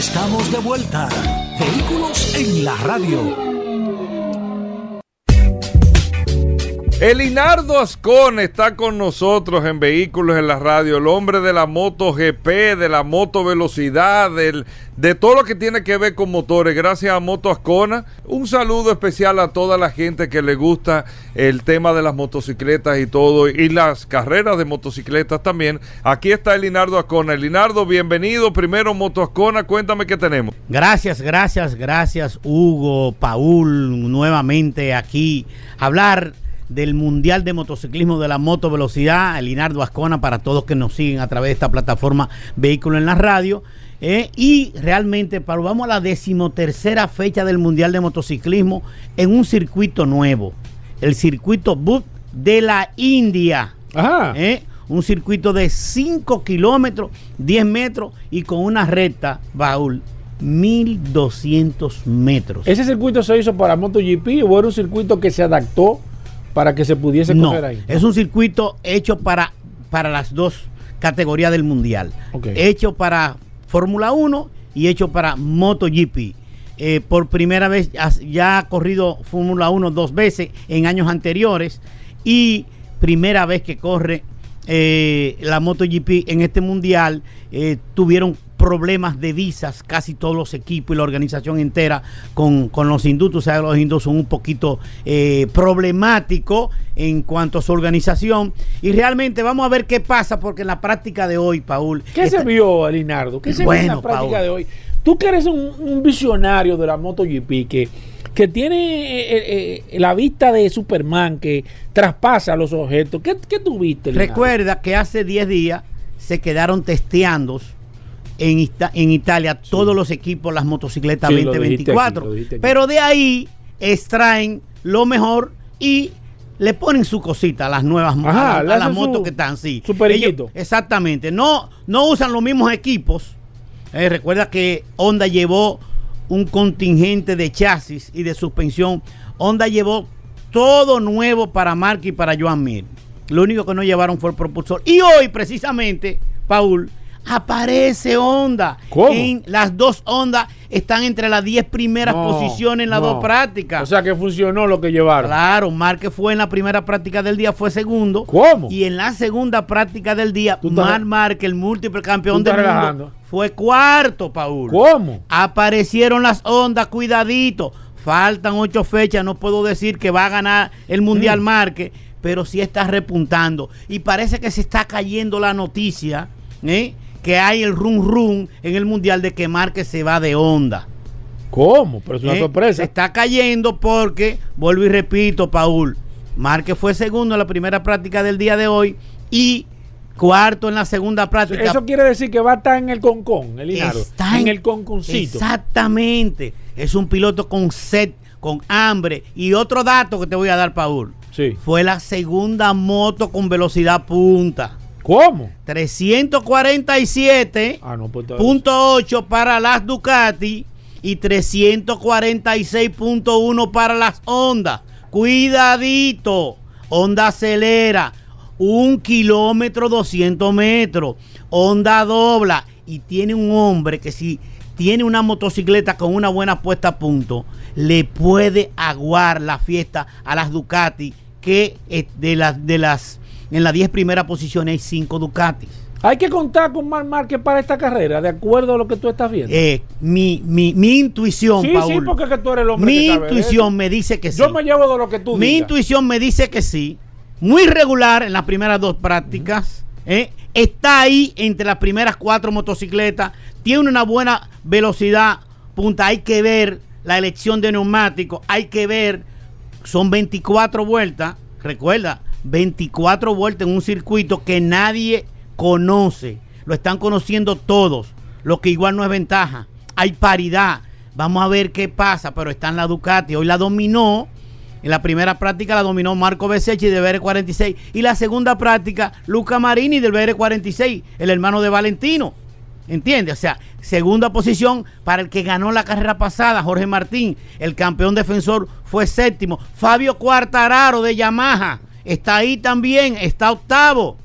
Estamos de vuelta. Vehículos en la radio. Elinardo Ascon está con nosotros en Vehículos en la Radio, el hombre de la moto GP, de la moto velocidad, del, de todo lo que tiene que ver con motores. Gracias a Moto Ascona. Un saludo especial a toda la gente que le gusta el tema de las motocicletas y todo, y las carreras de motocicletas también. Aquí está Elinardo Ascona. Elinardo, bienvenido. Primero Moto Ascona, cuéntame qué tenemos. Gracias, gracias, gracias Hugo, Paul, nuevamente aquí. Hablar del Mundial de Motociclismo de la Moto Velocidad, Linardo Ascona, para todos que nos siguen a través de esta plataforma Vehículo en la Radio. Eh, y realmente, Pablo, vamos a la decimotercera fecha del Mundial de Motociclismo en un circuito nuevo, el circuito BUT de la India. Eh, un circuito de 5 kilómetros, 10 metros y con una recta, Baúl, 1200 metros. ¿Ese circuito se hizo para MotoGP o era un circuito que se adaptó para que se pudiese no, correr ahí? Es un circuito hecho para, para las dos categorías del mundial. Hecho para Fórmula 1 y hecho para MotoGP. Eh, por primera vez ya ha corrido Fórmula 1 dos veces en años anteriores y primera vez que corre eh, la MotoGP en este mundial. Eh, tuvieron problemas de visas, casi todos los equipos y la organización entera con, los hindúes. O sea, los hindúes son un poquito eh, problemáticos en cuanto a su organización. Y realmente vamos a ver qué pasa, porque en la práctica de hoy, Paul. ¿Qué se vio, Alinardo? ¿Qué se vio en la práctica de hoy? Tú que eres un, visionario de la MotoGP, que que tiene eh, eh, la vista de Superman que traspasa los objetos. ¿Qué, qué tuviste? Recuerda que hace 10 días se quedaron testeando en, en Italia todos los equipos, las motocicletas 2024. pero de ahí extraen lo mejor y le ponen su cosita a las nuevas a, las motos que están, sí. exactamente. No, no usan los mismos equipos. Eh, recuerda que Honda llevó un contingente de chasis y de suspensión. Honda llevó todo nuevo para Mark y para Joan Mir. Lo único que no llevaron fue el propulsor. Y hoy, precisamente, Paul, aparece Honda. En las dos Hondas están entre las 10 primeras posiciones en las dos prácticas. O sea que funcionó lo que llevaron. Claro, Marque fue en la primera práctica del día, fue segundo. ¿Cómo? Y en la segunda práctica del día, Mar Marque, el múltiple campeón del mundo, fue cuarto, Paul. ¿Cómo? Aparecieron las Hondas, cuidadito. Faltan ocho fechas, no puedo decir que va a ganar el Mundial mm. Marque, pero sí está repuntando. Y parece que se está cayendo la noticia, ¿eh? Que hay el rum rum en el mundial de que Márquez se va de onda. ¿Cómo? Pero es una ¿Eh? sorpresa. Se está cayendo porque, vuelvo y repito, Paul, Márquez fue segundo en la primera práctica del día de hoy y cuarto en la segunda práctica. Eso quiere decir que va a estar en el concón, el Está en, el conconcito. Exactamente. Es un piloto con sed, con hambre. Y otro dato que te voy a dar, Paul. Sí. Fue la segunda moto con velocidad punta. ¿Cómo? 347.8 ah, pues para las Ducati y 346.1 para las Honda. Cuidadito. Honda acelera. Un kilómetro 200 metros. Honda dobla. Y tiene un hombre que si tiene una motocicleta con una buena puesta a punto, le puede aguar la fiesta a las Ducati que de las, de las en las 10 primeras posiciones hay 5 Ducatis. Hay que contar con Mar Márquez para esta carrera, de acuerdo a lo que tú estás viendo. Eh, mi, mi, mi, intuición, sí, Sí, porque que tú eres el hombre Mi intuición me dice que sí. Yo me llevo de lo que tú Mi intuición me dice que sí. Muy regular en las primeras dos prácticas. eh, está ahí entre las primeras cuatro motocicletas. Tiene una buena velocidad punta. Hay que ver la elección de neumáticos. Hay que ver. Son 24 vueltas. Recuerda, 24 vueltas en un circuito que nadie conoce. Lo están conociendo todos, lo que igual no es ventaja. Hay paridad. Vamos a ver qué pasa, pero está en la Ducati. Hoy la dominó. En la primera práctica la dominó Marco Besecchi del BR46. Y la segunda práctica, Luca Marini del BR46, el hermano de Valentino. ¿Entiendes? O sea, segunda posición para el que ganó la carrera pasada, Jorge Martín. El campeón defensor fue séptimo. Fabio Cuartararo de Yamaha está ahí también, está octavo.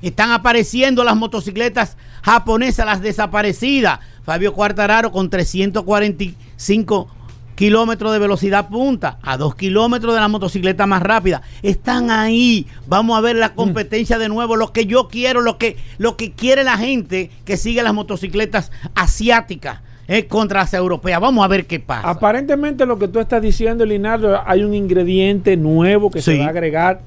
Están apareciendo las motocicletas japonesas, las desaparecidas. Fabio Cuartararo con 345 kilómetros de velocidad punta, a 2 kilómetros de la motocicleta más rápida. Están ahí. Vamos a ver la competencia de nuevo. Lo que yo quiero, lo que, lo que quiere la gente que sigue las motocicletas asiáticas es contra las europeas. Vamos a ver qué pasa. Aparentemente lo que tú estás diciendo, Linardo, hay un ingrediente nuevo que se va a agregar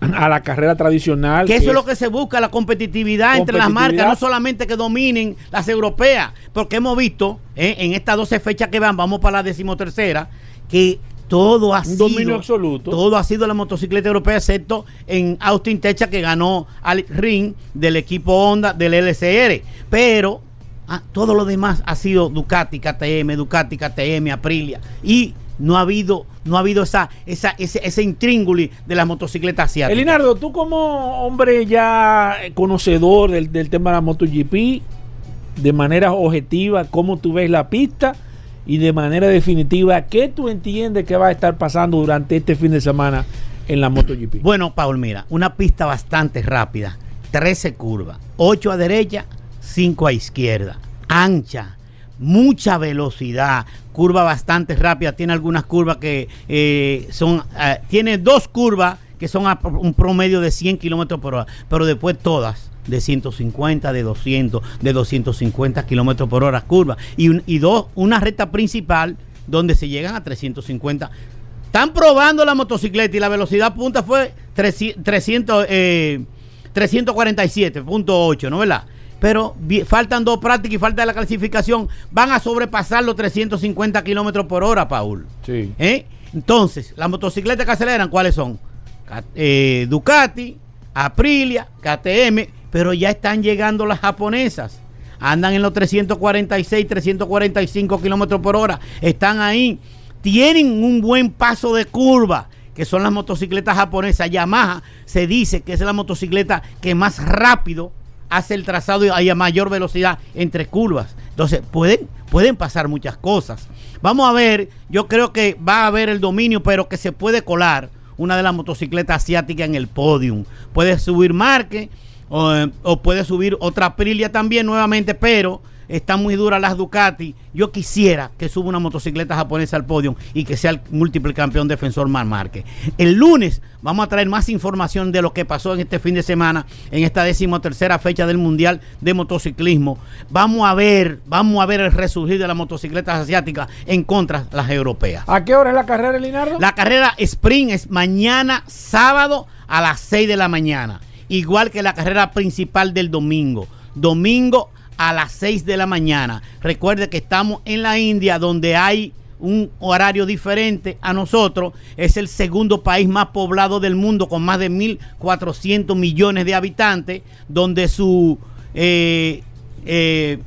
a la carrera tradicional. Que eso es lo que se busca, la competitividad, entre las marcas, no solamente que dominen las europeas, porque hemos visto eh, en estas 12 fechas que van, vamos para la decimotercera, que todo ha Un sido dominio absoluto. Todo ha sido la motocicleta europea, excepto en Austin, Texas, que ganó al ring del equipo Honda del LCR. Pero ah, todo lo demás ha sido Ducati, KTM, Ducati, KTM, Aprilia. Y no ha habido, no ha habido esa, esa, ese, ese intrínguli de las motocicletas asiáticas. Elinardo, tú como hombre ya conocedor del, del tema de la MotoGP, de manera objetiva, ¿cómo tú ves la pista? Y de manera definitiva, ¿qué tú entiendes que va a estar pasando durante este fin de semana en la MotoGP? Bueno, Paul, mira, una pista bastante rápida, 13 curvas, 8 a derecha, 5 a izquierda, ancha, mucha velocidad, curva bastante rápida, tiene algunas curvas que eh, son, eh, tiene dos curvas que son a un promedio de 100 kilómetros por hora, pero después todas de 150, de 200, de 250 kilómetros por hora curva y, un- y dos, una recta principal donde se llegan a 350. Están probando la motocicleta y la velocidad punta fue 300, 300, eh, 347.8, ¿no verdad? Pero faltan dos prácticas y falta la clasificación. Van a sobrepasar los 350 kilómetros por hora, Paul. Sí. ¿Eh? Entonces, las motocicletas que aceleran, ¿cuáles son? Eh, Ducati, Aprilia, KTM, pero ya están llegando las japonesas. Andan en los 346, 345 kilómetros por hora. Están ahí. Tienen un buen paso de curva, que son las motocicletas japonesas. Yamaha se dice que es la motocicleta que más rápido hace el trazado y a mayor velocidad entre curvas. Entonces, pueden, pueden pasar muchas cosas. Vamos a ver, yo creo que va a haber el dominio, pero que se puede colar una de las motocicletas asiáticas en el podium. Puede subir Marque o, eh, o puede subir otra Aprilia también nuevamente, pero están muy duras las Ducati. Yo quisiera que suba una motocicleta japonesa al podio y que sea el múltiple campeón defensor Mar Márquez. El lunes vamos a traer más información de lo que pasó en este fin de semana, en esta decimotercera fecha del Mundial de Motociclismo. Vamos a ver, vamos a ver el resurgir de las motocicletas asiáticas en contra de las europeas. ¿A qué hora es la carrera, Elinardo? La carrera sprint es mañana sábado a las 6 de la mañana. Igual que la carrera principal del domingo. Domingo a las 6 de la mañana. Recuerde que estamos en la India donde hay un horario diferente a nosotros. Es el segundo país más poblado del mundo con más de 1.400 millones de habitantes. Donde su... eh, eh,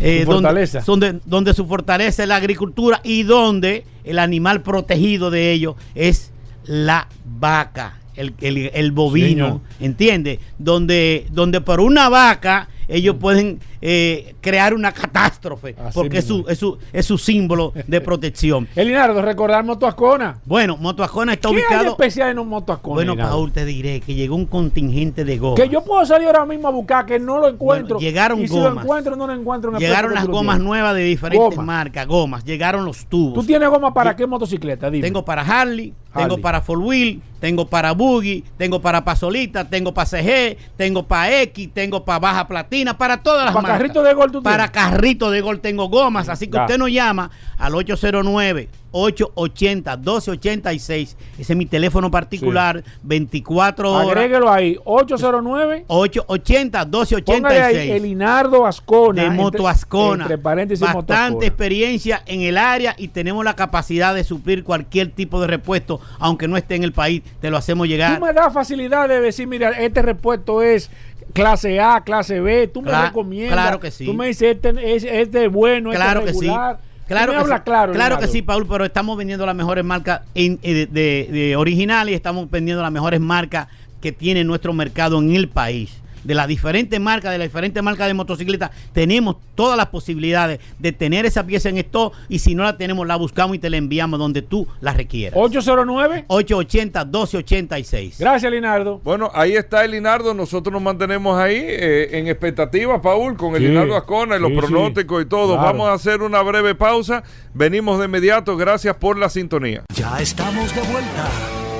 eh, Su fortaleza. donde, donde su fortaleza es la agricultura y donde el animal protegido de ellos es la vaca, el, el- el bovino, Señor. ¿entiende? Donde, donde por una vaca ellos pueden eh, crear una catástrofe, Así porque es su, es, su, es su símbolo de protección. Elinardo, recordar Motoascona. Bueno, Motoascona está ¿Qué hay ubicado... especial en un Motoascona? Bueno, Elinardo? Paul, te diré que llegó un contingente de gomas. Que yo puedo salir ahora mismo a buscar, que no lo encuentro. Bueno, llegaron y si lo gomas. encuentro, no lo encuentro en el Llegaron las gomas nuevas de diferentes Gomas. marcas, gomas. Llegaron los tubos. ¿Tú tienes goma para qué motocicleta? Dime. Tengo para Harley, tengo para Four Wheel, tengo para Buggy, tengo para Pasolita, tengo para CG, tengo para X, tengo para Baja Platina, para todas las ¿Para marcas. carrito de gol tú Para carrito de gol tengo gomas, así que Ya. usted nos llama al 809 880 1286. Ese es mi teléfono particular, 24 horas. Agréguelo ahí. 809. 880 1286. Póngale ahí Elinardo Ascona. de Moto Ascona. Entre paréntesis Bastante experiencia en el área y tenemos la capacidad de suplir cualquier tipo de repuesto, aunque no esté en el país, te lo hacemos llegar. Tú me das facilidad de decir, mira, este repuesto es clase A, clase B, tú me recomiendas. claro que sí. Tú me dices, este es, este es bueno, Claro este que es sí. regular. Claro Tú me que, hablas sí. claro. claro que sí, Paul, pero estamos vendiendo las mejores marcas eh, de, de- de originales y estamos vendiendo las mejores marcas que tiene nuestro mercado en el país. De las diferentes marcas, de las diferentes marcas de motocicletas, tenemos todas las posibilidades de tener esa pieza en stock y si no la tenemos, la buscamos y te la enviamos donde tú la requieras. 809. 880-1286. Gracias, Linardo. Bueno, ahí está el Linardo. Nosotros nos mantenemos ahí eh, en expectativa, Paul, con el Sí, Linardo Ascona y los sí, sí. pronósticos y todo. Claro. Vamos a hacer una breve pausa. Venimos de inmediato. Gracias por la sintonía. Ya estamos de vuelta.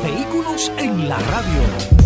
Vehículos en la radio.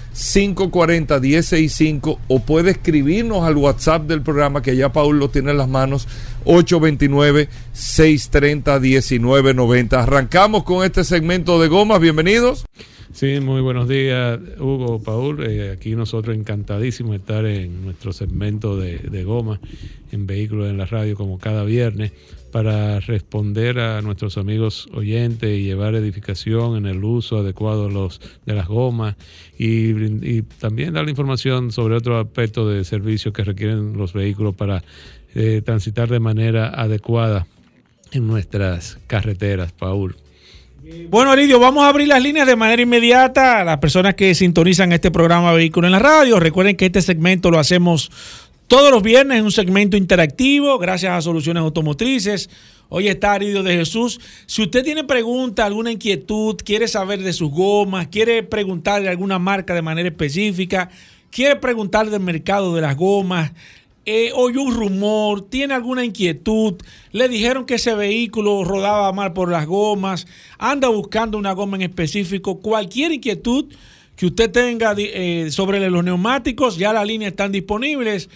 540-165 o puede escribirnos al WhatsApp del programa que ya Paul lo tiene en las manos 829-630-1990. Arrancamos con este segmento de gomas, bienvenidos. Sí, muy buenos días, Hugo, Paul. Eh, aquí nosotros encantadísimos de estar en nuestro segmento de, de goma en Vehículos en la Radio como cada viernes para responder a nuestros amigos oyentes y llevar edificación en el uso adecuado de, las gomas y, y también dar información sobre otros aspectos de servicio que requieren los vehículos para eh, transitar de manera adecuada en nuestras carreteras, Paul. Bueno, Aridio, vamos a abrir las líneas de manera inmediata a las personas que sintonizan este programa Vehículo en la Radio. Recuerden que este segmento lo hacemos todos los viernes, es un segmento interactivo, gracias a Soluciones Automotrices. Hoy está Aridio de Jesús. Si usted tiene pregunta, alguna inquietud, quiere saber de sus gomas, quiere preguntar de alguna marca de manera específica, quiere preguntar del mercado de las gomas, eh, un rumor, tiene alguna inquietud, le dijeron que ese vehículo rodaba mal por las gomas, anda buscando una goma en específico, cualquier inquietud que usted tenga eh, sobre los neumáticos, ya las líneas están disponibles.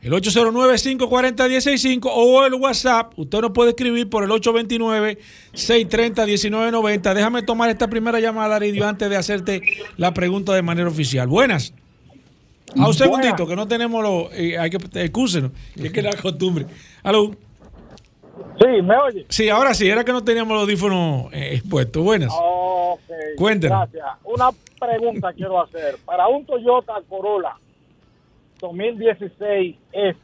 El 809-540-165 o el WhatsApp, usted nos puede escribir por el 829-630-1990. Déjame tomar esta primera llamada, Aridio, antes de hacerte la pregunta de manera oficial. Buenas. A un segundito, que no tenemos los. Eh, hay que. Excúsenos, que es que la costumbre. Aló. Sí, ¿me oye? Sí, ahora sí, era que no teníamos los audífonos eh, puestos. Buenas. Ok. Cuéntanos. Gracias. Una pregunta quiero hacer. Para un Toyota Corolla 2016 F,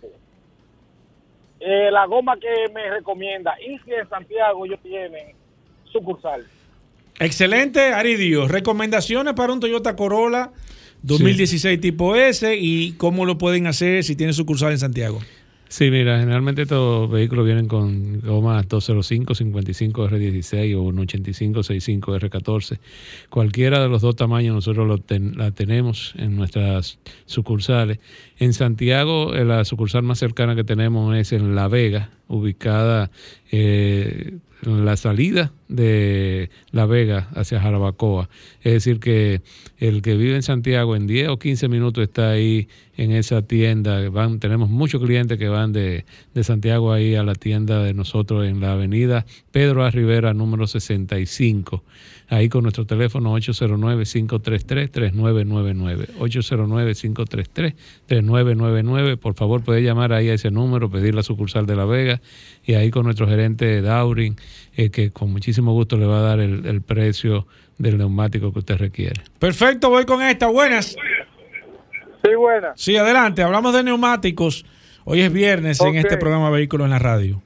eh, la goma que me recomienda, y si en Santiago ellos tienen sucursal. Excelente, Aridio. Recomendaciones para un Toyota Corolla 2016 tipo S y cómo lo pueden hacer si tienen sucursal en Santiago. Sí, mira, generalmente estos vehículos vienen con gomas 205, 55 R16 o un 85, 65 R14. Cualquiera de los dos tamaños nosotros la tenemos en nuestras sucursales. En Santiago, eh, la sucursal más cercana que tenemos es en La Vega, ubicada eh, en la salida de La Vega hacia Jarabacoa. Es decir, que el que vive en Santiago en 10 o 15 minutos está ahí en esa tienda. Van, tenemos muchos clientes que van de, de Santiago ahí a la tienda de nosotros en la avenida Pedro A. Rivera, número 65 ahí con nuestro teléfono 809-533-3999. 809-533-3999. Por favor, puede llamar ahí a ese número, pedir la sucursal de La Vega y ahí con nuestro gerente Daurin, eh, que con muchísimo gusto le va a dar el, el, precio del neumático que usted requiere. Perfecto, voy con esta. Buenas. Sí, buenas. Sí, adelante. Hablamos de neumáticos. Hoy es viernes okay. en este programa Vehículos en la Radio.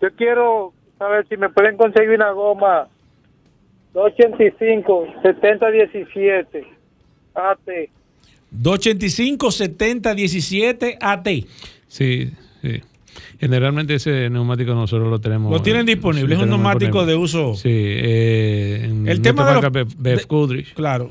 Yo quiero saber si me pueden conseguir una goma 285 7017 AT. 285 7017 AT. Sí, sí. Generalmente ese neumático nosotros lo tenemos. Lo tienen disponible, es un neumático de uso. Sí, eh, en el tema de, los, Bev Kudrich. Claro.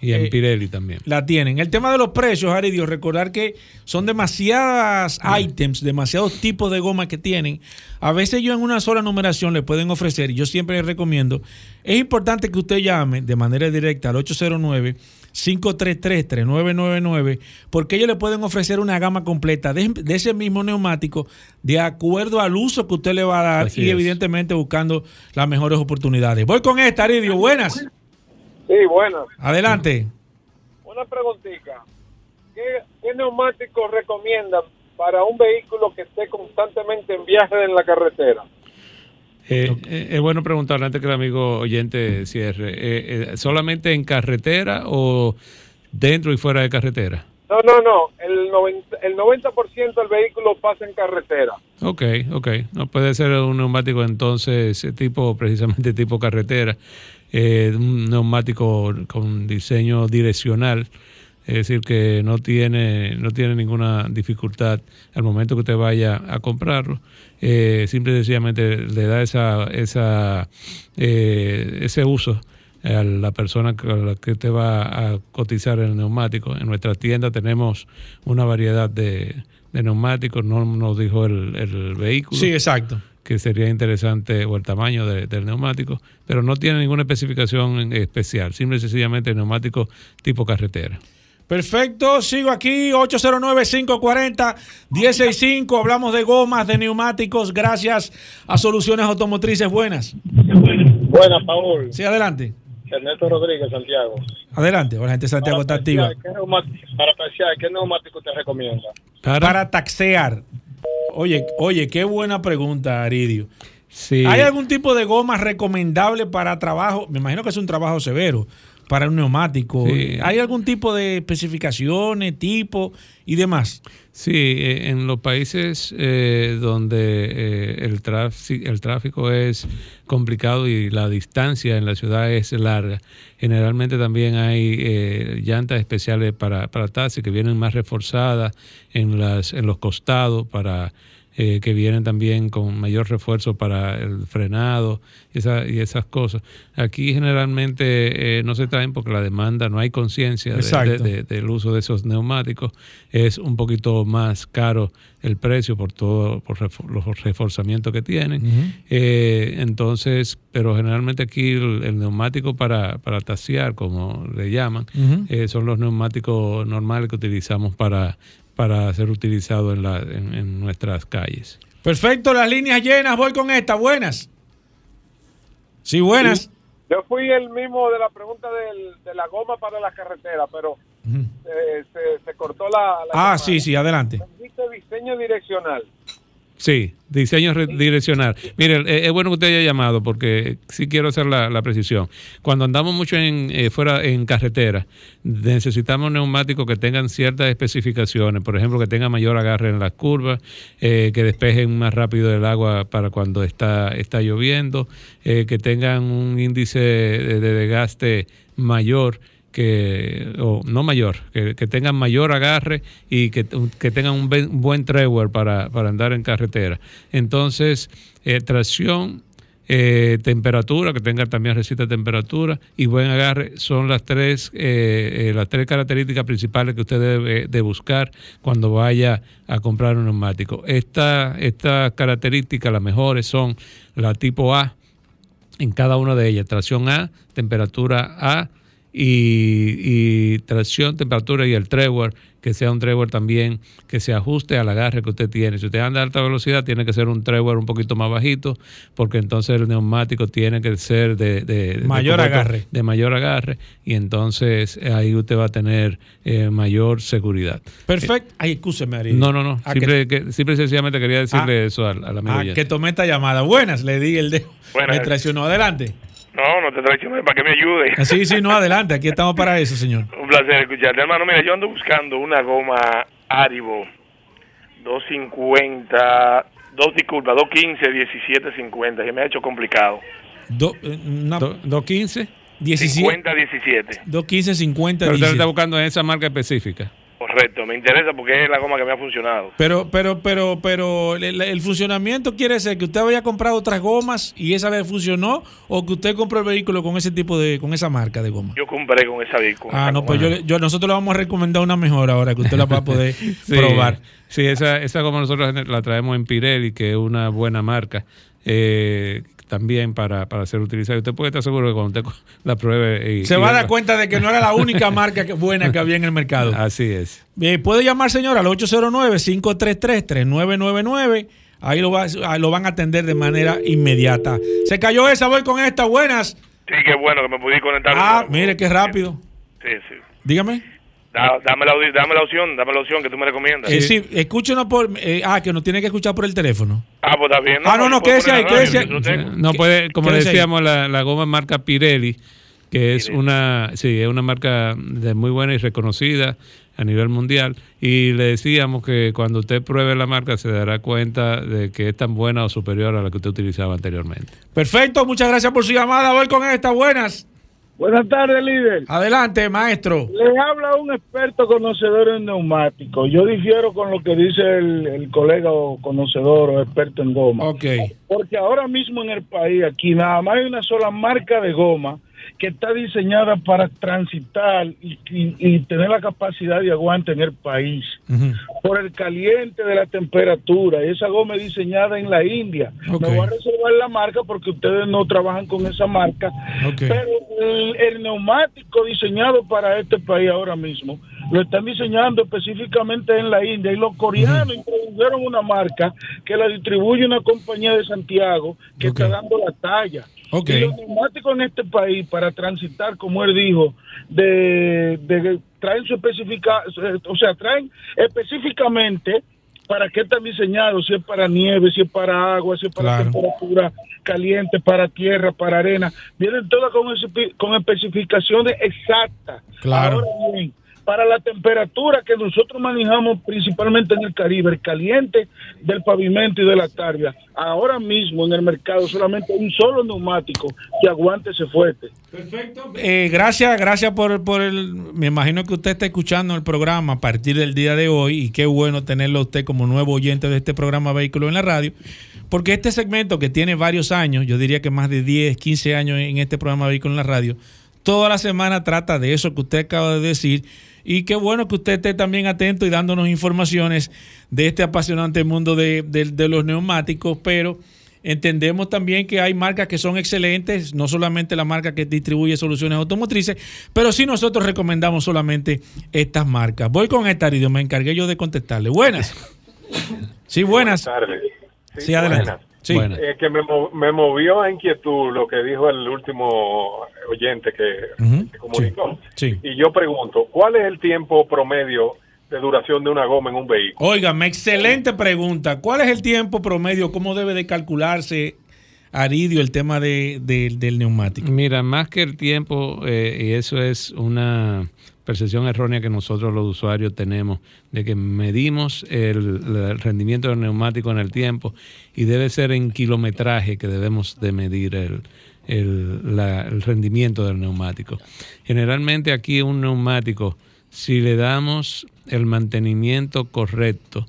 Y en eh, Pirelli también. La tienen. El tema de los precios, Aridio, recordar que son demasiadas mm. items, demasiados tipos de goma que tienen. A veces yo en una sola numeración le pueden ofrecer, y yo siempre les recomiendo, es importante que usted llame de manera directa al 809 533-3999, porque ellos le pueden ofrecer una gama completa de, de, ese mismo neumático de acuerdo al uso que usted le va a dar Así y es. evidentemente buscando las mejores oportunidades. Voy con esta, Aridio. Buenas. Sí, buenas. Adelante. Una preguntita. ¿Qué, ¿Qué neumáticos recomiendan para un vehículo que esté constantemente en viaje en la carretera? Eh, eh, es bueno preguntarle antes que el amigo oyente cierre. Eh, eh, ¿Solamente en carretera o dentro y fuera de carretera? No, no, no. El 90%, el 90 del vehículo pasa en carretera. Ok, ok. No puede ser un neumático entonces tipo, precisamente tipo carretera. un neumático con diseño direccional Es decir, que no tiene, no tiene ninguna dificultad al momento que usted vaya a comprarlo. Eh, simple y sencillamente le da esa, esa, eh, ese uso a la persona con la que te va a cotizar el neumático. En nuestra tienda tenemos una variedad de, de neumáticos, no nos dijo el, el vehículo. Sí, exacto. Que sería interesante, o el tamaño de- del neumático, pero no tiene ninguna especificación especial, simple y sencillamente neumático tipo carretera. Perfecto, sigo aquí, 809-540-165. Hablamos de gomas, de neumáticos, gracias a Soluciones Automotrices Buenas. Buenas, Paul. Sí, adelante. Ernesto Rodríguez, Santiago. Adelante, la gente de Santiago está activa. ¿Qué neumático, para taxiar, ¿qué neumático te recomienda? Para, taxear. Oye, oye, qué buena pregunta, Aridio. Sí. ¿Hay algún tipo de goma recomendable para trabajo? Me imagino que es un trabajo severo para un neumático. Sí. ¿Hay algún tipo de especificaciones, tipo y demás? Sí, eh, en los países eh, donde eh, el, tráfico, el tráfico es complicado y la distancia en la ciudad es larga, generalmente también hay eh, llantas especiales para, para taxi que vienen más reforzadas en, las, en los costados para eh, que vienen también con mayor refuerzo para el frenado y, esa- y esas cosas. Aquí generalmente eh, no se traen porque la demanda, no hay conciencia de- de- del uso de esos neumáticos. Es un poquito más caro el precio por todo por refor- los reforzamientos que tienen. Eh, entonces, pero generalmente aquí el, el neumático para, para taxiar, como le llaman, eh, son los neumáticos normales que utilizamos para, para ser utilizados en, la, en, en nuestras calles. Perfecto, las líneas llenas, voy con esta. Buenas. Sí, buenas. Yo fui el mismo de la pregunta del- de la goma para la carretera, pero eh, se, se cortó la, la Ah, llamada. sí, sí, adelante. Dice diseño direccional. Sí, diseño re- direccional. Mire, eh, es bueno que usted haya llamado porque sí quiero hacer la, la precisión. Cuando andamos mucho en eh, fuera en carretera, necesitamos neumáticos que tengan ciertas especificaciones, por ejemplo, que tengan mayor agarre en las curvas, eh, que despejen más rápido el agua para cuando está, está lloviendo, eh, que tengan un índice de, de desgaste mayor que, o no mayor, que, que tengan mayor agarre y que, que tengan un buen, buen trailer para, para andar en carretera. Entonces, eh, tracción, eh, temperatura, que tenga también resista temperatura y buen agarre son las tres, eh, las tres características principales que usted debe de buscar cuando vaya a comprar un neumático. Esta- Estas características, las mejores, son la tipo A, en cada una de ellas. Tracción A, temperatura A y, y tracción, temperatura y el trailer, que sea un trailer también que se ajuste al agarre que usted tiene. Si usted anda a alta velocidad, tiene que ser un trailer un poquito más bajito, porque entonces el neumático tiene que ser de, Mayor agarre. De mayor agarre, y entonces eh, ahí usted va a tener eh, mayor seguridad. Perfecto. Ay, escúcheme, Aridio. No, no, no. Ah, Simple, que, simple y sencillamente quería decirle eso al, al amigo. Ah, que tomé esta llamada. Buenas, le di el dedo. Buenas. Me traicionó. Adelante. No, no te traicioné, para que me ayude. Ah, Sí, sí, no, adelante. Aquí estamos para eso, señor. Un placer escucharte. Hermano, mira, yo ando buscando una goma Aribo 250, dos disculpa, 215, 1750. Se me ha hecho complicado. Do, Do- 215, 17. 50, 17. 215, 50, Pero usted 17. está buscando esa marca específica. Correcto, me interesa porque es la goma que me ha funcionado. Pero, pero, pero, pero el, el funcionamiento quiere ser que usted haya comprado otras gomas y esa le funcionó o que usted compró el vehículo con ese tipo de, con esa marca de goma. Yo compré con esa vehículo. Ah, no, pues yo, le- yo nosotros le vamos a recomendar una mejor ahora que usted la va a poder Sí, probar. Sí, esa, esa como nosotros la traemos en Pirelli, que es una buena marca. eh, también para, para ser utilizada. Usted puede estar seguro que cuando usted la pruebe... y- Se y va a dar cuenta de que no era la única marca que- buena que había en el mercado. Así es. Bien, puede llamar, señor, al 809-533-3999. Ahí lo, va, ahí lo van a atender de manera inmediata. Se cayó esa, voy con esta. Buenas. Sí, qué bueno que me pudiste conectar. Ah, mire qué rápido. Sí, sí. Dígame. Da- dame, la, audi- dame la opción, dame la opción que tú me recomiendas. Eh, sí, escúchenos por. eh, ah, que nos tiene que escuchar por el teléfono. Ah, pues está bien. Ah, no, no, quédese ahí, la radio, quédese ahí. tengo. No puede, como quédese ahí. decíamos, la, la goma marca Pirelli, que es una, sí, es una marca de muy buena y reconocida a nivel mundial. Y le decíamos que cuando usted pruebe la marca se dará cuenta de que es tan buena o superior a la que usted utilizaba anteriormente. Perfecto, muchas gracias por su llamada. Voy con esta. Buenas. Buenas tardes, líder. Adelante, maestro. Le habla un experto conocedor en neumáticos. Yo difiero con lo que dice el, el colega o conocedor o experto en goma. Ok. Porque ahora mismo en el país, aquí nada más hay una sola marca de goma que está diseñada para transitar y, y- y tener la capacidad de aguante en el país. Por el caliente de la temperatura. Y esa goma es diseñada en la India. Me voy a reservar la marca porque ustedes no trabajan con esa marca. Pero el, el neumático diseñado para este país ahora mismo lo están diseñando específicamente en la India y los coreanos introdujeron una marca que la distribuye una compañía de Santiago que está dando la talla. Y los neumáticos en este país para transitar, como él dijo, de, de traen su especifica, o sea, traen específicamente para qué están diseñados, si es para nieve, si es para agua, si es para Claro. temperatura caliente, para tierra, para arena, vienen todas con especificaciones exactas. Claro. Ahora bien, para la temperatura que nosotros manejamos principalmente en el Caribe, el caliente del pavimento y de la targa, ahora mismo en el mercado solamente un solo neumático que aguante ese fuerte. Eh, gracias, gracias por, por el. Me imagino que usted está escuchando el programa a partir del día de hoy y qué bueno tenerlo usted como nuevo oyente de este programa Vehículos en la Radio. Porque este segmento que tiene varios años, yo diría que más de 10, 15 años en este programa Vehículos en la Radio, toda la semana trata de eso que usted acaba de decir. Y qué bueno que usted esté también atento y dándonos informaciones de este apasionante mundo de, de- de los neumáticos, pero entendemos también que hay marcas que son excelentes, no solamente la marca que distribuye soluciones automotrices, pero sí nosotros recomendamos solamente estas marcas. Voy con esta, Aridio, me encargué yo de contestarle. Buenas. Sí, buenas. tardes. Sí, adelante. buenas. Sí. Eh, que me, me movió a inquietud lo que dijo el último oyente que comunicó. Sí. Y yo pregunto, ¿cuál es el tiempo promedio de duración de una goma en un vehículo? Óigame, excelente pregunta. ¿Cuál es el tiempo promedio? ¿Cómo debe de calcularse, Aridio, el tema de, de- del neumático? Mira, más que el tiempo, eh, y eso es una percepción errónea que nosotros los usuarios tenemos, de que medimos el, rendimiento del neumático en el tiempo y debe ser en kilometraje que debemos de medir el, el rendimiento del neumático. Generalmente aquí un neumático, si le damos el mantenimiento correcto,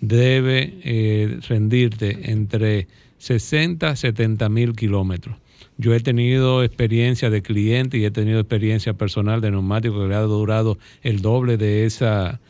debe eh, rendirte entre 60 a 70 mil kilómetros. Yo he tenido experiencia de cliente y he tenido experiencia personal de neumático que le ha durado el doble de, esa,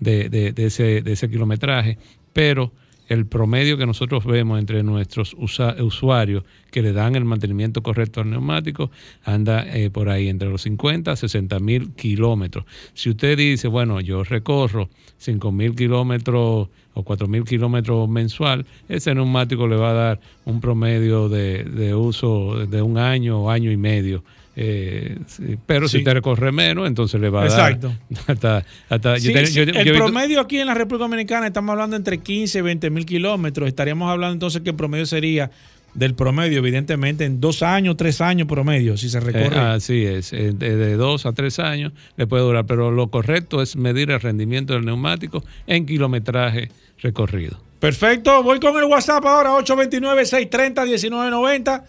de, de- ese, de ese kilometraje, pero el promedio que nosotros vemos entre nuestros usuarios que le dan el mantenimiento correcto al neumático anda eh, por ahí entre los 50 a 60 mil kilómetros. Si usted dice, bueno, yo recorro 5 mil kilómetros o 4 mil kilómetros mensual, ese neumático le va a dar un promedio de, de uso de un año o año y medio. Eh, pero Sí. si te recorre menos, entonces le va a Exacto. dar hasta, hasta Sí, yo te- sí, yo- yo he el visto- promedio aquí en la República Dominicana estamos hablando entre 15 y 20 mil kilómetros. Estaríamos hablando entonces que el promedio sería del promedio, evidentemente, en dos años, tres años promedio, si se recorre. Eh, así es, eh, de, de dos a tres años le puede durar, pero lo correcto es medir el rendimiento del neumático en kilometraje recorrido. Perfecto, voy con el WhatsApp ahora, 829-630-1990.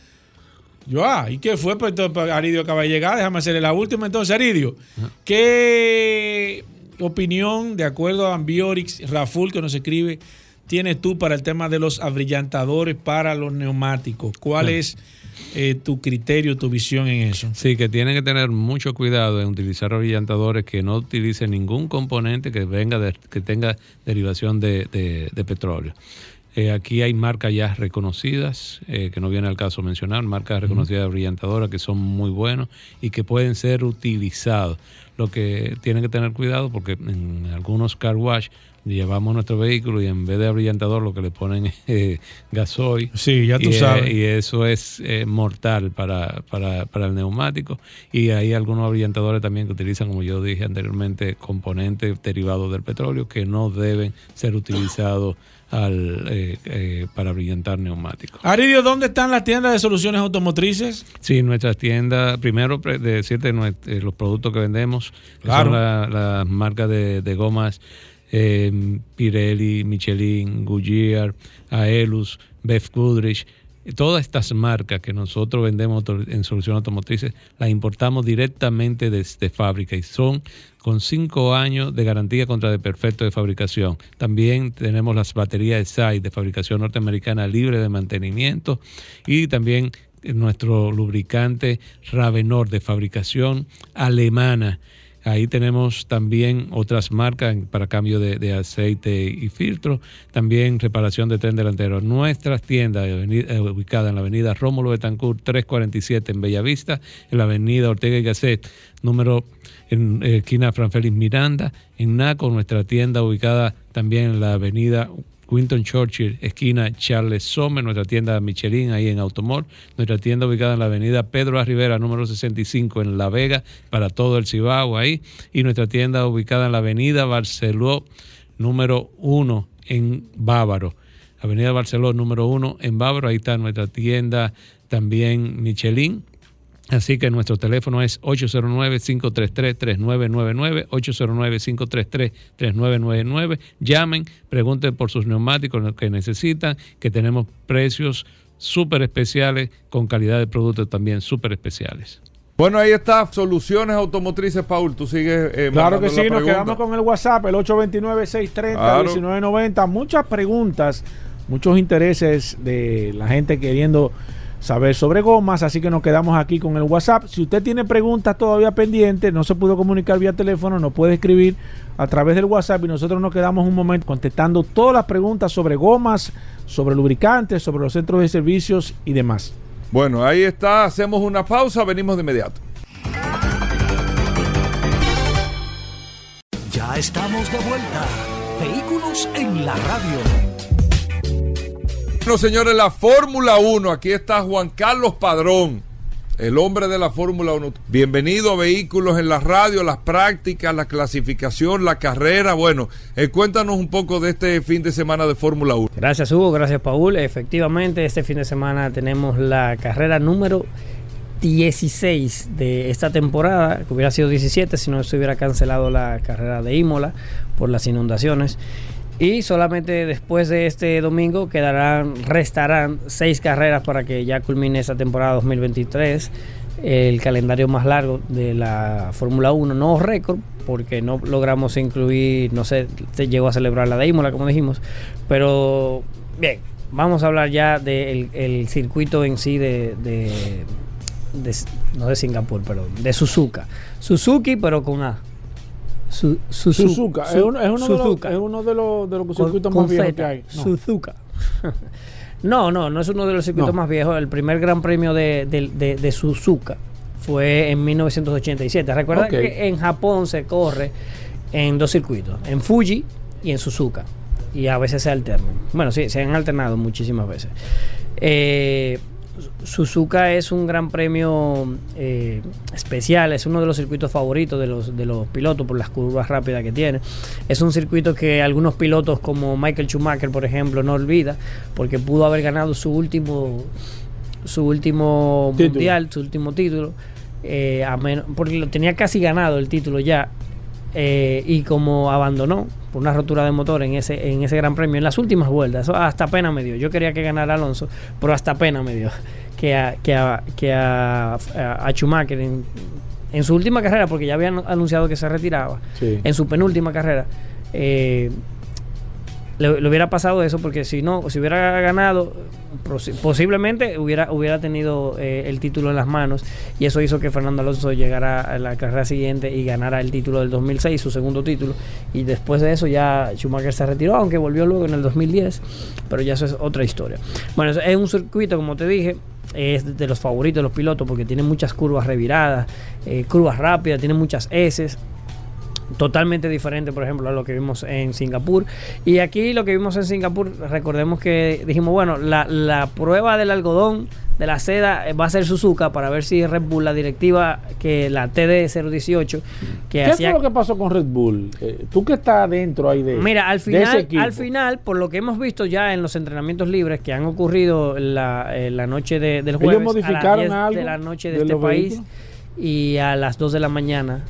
Yo, ah, ¿y qué fue? Pues entonces, Aridio acaba de llegar, déjame hacerle la última. Entonces, Aridio, ¿qué opinión, de acuerdo a Ambiorix, Raful, que nos escribe, tienes tú para el tema de los abrillantadores para los neumáticos? ¿Cuál es eh, tu criterio, tu visión en eso? Sí, que tienen que tener mucho cuidado en utilizar brillantadores que no utilicen ningún componente que venga de- que tenga derivación de, de- de petróleo. Eh, aquí hay marcas ya reconocidas, eh, que no viene al caso mencionar, marcas reconocidas de brillantadoras que son muy buenos y que pueden ser utilizados. Lo que tienen que tener cuidado porque en algunos car wash llevamos nuestro vehículo y en vez de abrillantador lo que le ponen es eh, gasoil. Sí, ya tú Y, sabes. y eso es eh, mortal para, para, para el neumático. Y hay algunos abrillantadores también que utilizan, como yo dije anteriormente, componentes derivados del petróleo que no deben ser utilizados al, eh, eh, para brillantar neumáticos. Aridio, ¿dónde están las tiendas de soluciones automotrices? Sí, nuestras tiendas, primero decirte nues- eh, los productos que vendemos, que son la- las marcas de, de gomas eh, Pirelli, Michelin, Goodyear, Aelus, Beth Goodrich, todas estas marcas que nosotros vendemos en soluciones automotrices, las importamos directamente desde fábrica y son con cinco años de garantía contra desperfecto de fabricación. También tenemos las baterías SAI de fabricación norteamericana libre de mantenimiento y también nuestro lubricante Ravenor de fabricación alemana. Ahí tenemos también otras marcas para cambio de, aceite y filtro, también reparación de tren delantero. Nuestras tiendas eh, ubicadas en la avenida Rómulo Betancourt 347 en Bellavista, en la avenida Ortega y Gasset, número en eh, esquina Fran Félix Miranda, en Naco, nuestra tienda ubicada también en la avenida Quinton Churchill, esquina Charles Sommer, nuestra tienda Michelin ahí en Automol, nuestra tienda ubicada en la avenida Pedro A. Rivera, número 65 en La Vega, para todo el Cibao ahí, y nuestra tienda ubicada en la avenida Barceló, número 1 en Bávaro. Avenida Barceló, número 1 en Bávaro, ahí está nuestra tienda también Michelin Así que nuestro teléfono es 809-533-3999, 809-533-3999. Llamen, pregunten por sus neumáticos lo que necesitan, que tenemos precios súper especiales con calidad de productos también súper especiales. Bueno, ahí está, soluciones automotrices, Paul. Tú sigues. Eh, claro que sí, nos quedamos con el WhatsApp, el 829-630-1990. Muchas preguntas, muchos intereses de la gente queriendo saber sobre gomas, así que nos quedamos aquí con el WhatsApp. Si usted tiene preguntas todavía pendientes, no se pudo comunicar vía teléfono, nos puede escribir a través del WhatsApp y nosotros nos quedamos un momento contestando todas las preguntas sobre gomas, sobre lubricantes, sobre los centros de servicios y demás. Bueno, ahí está, hacemos una pausa, venimos de inmediato. Ya estamos de vuelta. Vehículos en la radio. Bueno, señores, la Fórmula 1. Aquí está Juan Carlos Padrón, el hombre de la Fórmula 1. Bienvenido a Vehículos en la Radio, las prácticas, la clasificación, la carrera. Bueno, eh, cuéntanos un poco de este fin de semana de Fórmula 1. Gracias, Hugo. Gracias, Paul. Efectivamente, este fin de semana tenemos la carrera número 16 de esta temporada, que hubiera sido 17 si no se hubiera cancelado la carrera de Imola por las inundaciones. Y solamente después de este domingo quedarán, restarán seis carreras para que ya culmine esta temporada 2023. El calendario más largo de la Fórmula 1, no récord, porque no logramos incluir, no sé, se llegó a celebrar la de Imola, como dijimos. Pero bien, vamos a hablar ya del circuito en sí de, de, no de Singapur, pero de Suzuka. Suzuki, pero con A. Suzuka. es, uno, de los, de los, circuitos más viejos que hay. No. Suzuka. no, no, no es uno de los circuitos más viejos. El primer gran premio de, de, Suzuka fue en 1987. Recuerda que en Japón se corre en dos circuitos, en Fuji y en Suzuka. Y a veces se alternan. Bueno, sí, se han alternado muchísimas veces. Eh, Suzuka es un gran premio eh, especial, es uno de los circuitos favoritos de los, de los pilotos por las curvas rápidas que tiene. Es un circuito que algunos pilotos como Michael Schumacher, por ejemplo, no olvida porque pudo haber ganado su último, su último mundial, su último título, eh, porque lo tenía casi ganado el título ya eh, y como abandonó por una rotura de motor en ese, en ese gran premio, en las últimas vueltas, eso hasta pena me dio. Yo quería que ganara Alonso, pero hasta pena me dio que a, que a, que a, Schumacher en, su última carrera, porque ya habían anunciado que se retiraba, en su penúltima carrera. Eh, le, hubiera pasado eso porque si no, si hubiera ganado, posiblemente hubiera, hubiera tenido eh, el título en las manos y eso hizo que Fernando Alonso llegara a la carrera siguiente y ganara el título del 2006, su segundo título. Y después de eso ya Schumacher se retiró, aunque volvió luego en el 2010, pero ya eso es otra historia. Bueno, es un circuito, como te dije, es de los favoritos de los pilotos porque tiene muchas curvas reviradas, eh, curvas rápidas, tiene muchas S totalmente diferente, por ejemplo, a lo que vimos en Singapur. Y aquí lo que vimos en Singapur, recordemos que dijimos, bueno, la, la prueba del algodón de la seda va a ser Suzuka para ver si Red Bull, la directiva que la TD018, que ¿Qué fue lo que pasó con Red Bull? Eh, tú que estás adentro ahí de Mira, al final, al final, por lo que hemos visto ya en los entrenamientos libres que han ocurrido la, eh, la noche de, del jueves modificaron a las 10 de la noche de, este país y a las 2 de la mañana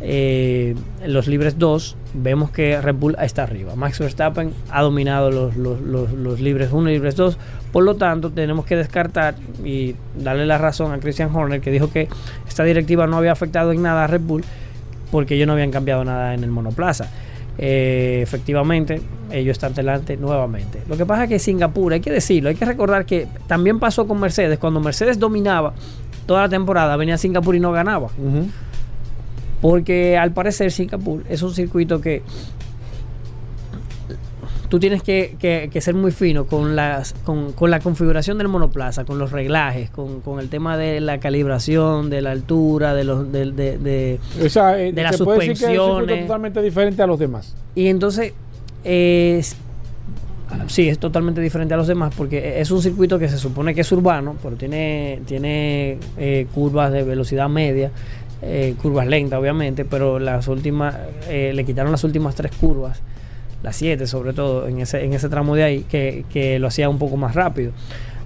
eh, los libres 2, vemos que Red Bull está arriba. Max Verstappen ha dominado los, los, libres 1 y libres 2. Por lo tanto, tenemos que descartar y darle la razón a Christian Horner, que dijo que esta directiva no había afectado en nada a Red Bull porque ellos no habían cambiado nada en el monoplaza. Eh, efectivamente, ellos están delante nuevamente. Lo que pasa es que Singapur, hay que decirlo, hay que recordar que también pasó con Mercedes. Cuando Mercedes dominaba toda la temporada, venía a Singapur y no ganaba. Porque al parecer Singapur es un circuito que tú tienes que, que- que ser muy fino con, las, con, con la configuración del monoplaza, con los reglajes, con, con el tema de la calibración, de la altura, de los de, de- de- O sea, eh, de las se puede decir que es un circuito suspensiones. totalmente diferente a los demás. Y entonces, eh, es- sí, es totalmente diferente a los demás porque es un circuito que se supone que es urbano, pero tiene, tiene eh, curvas de velocidad media, eh, curvas lentas obviamente, pero las últimas, eh, le quitaron las últimas tres curvas, las siete sobre todo, en ese, en ese tramo de ahí, que, que lo hacía un poco más rápido.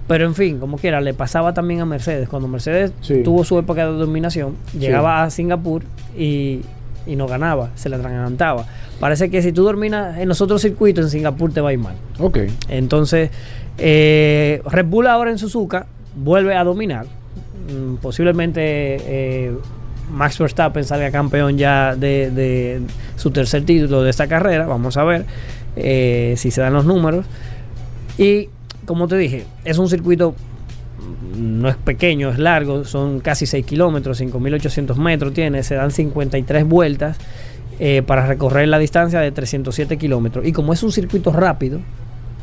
Pero en fin, como quiera, le pasaba también a Mercedes. Cuando Mercedes Sí. tuvo su época de dominación, Sí. llegaba a Singapur y, y no ganaba, se le atragantaba. Parece que si tú dominas en los otros circuitos, en Singapur te va a ir mal. Ok. Entonces, eh, Red Bull ahora en Suzuka vuelve a dominar. Mm, posiblemente eh, Max Verstappen salga campeón ya de, su tercer título de esta carrera. Vamos a ver eh, si se dan los números. Y como te dije, es un circuito no es pequeño, es largo, son casi 6 kilómetros, 5.800 metros tiene, se dan 53 vueltas eh, para recorrer la distancia de 307 kilómetros. Y como es un circuito rápido,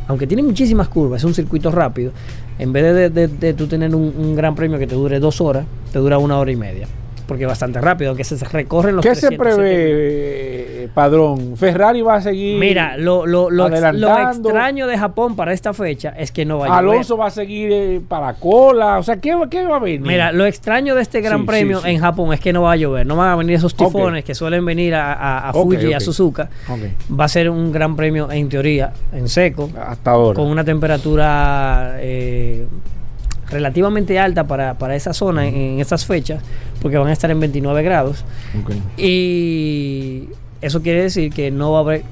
aunque tiene muchísimas curvas, es un circuito rápido, en vez de, de- de tú tener un gran premio que te dure dos horas, te dura una hora y media. Porque es bastante rápido, aunque se recorren los ¿Qué se 307 prevé, eh, Padrón? ¿Ferrari va a seguir Mira, lo, lo, lo, lo extraño de Japón para esta fecha es que no va a llover. Alonso va a seguir eh, para cola. O sea, ¿qué, va- qué va a venir? Mira, lo extraño de este Gran Sí, Premio sí, sí. en Japón es que no va a llover, no van a venir esos tifones que suelen venir a, a- Fuji y a. Suzuka. Va a ser un Gran Premio en teoría en seco, Hasta ahora. con una temperatura eh, relativamente alta para, para esa zona en, en estas fechas, porque van a estar en 29 grados. Ok. Y eso quiere decir que no va a haber,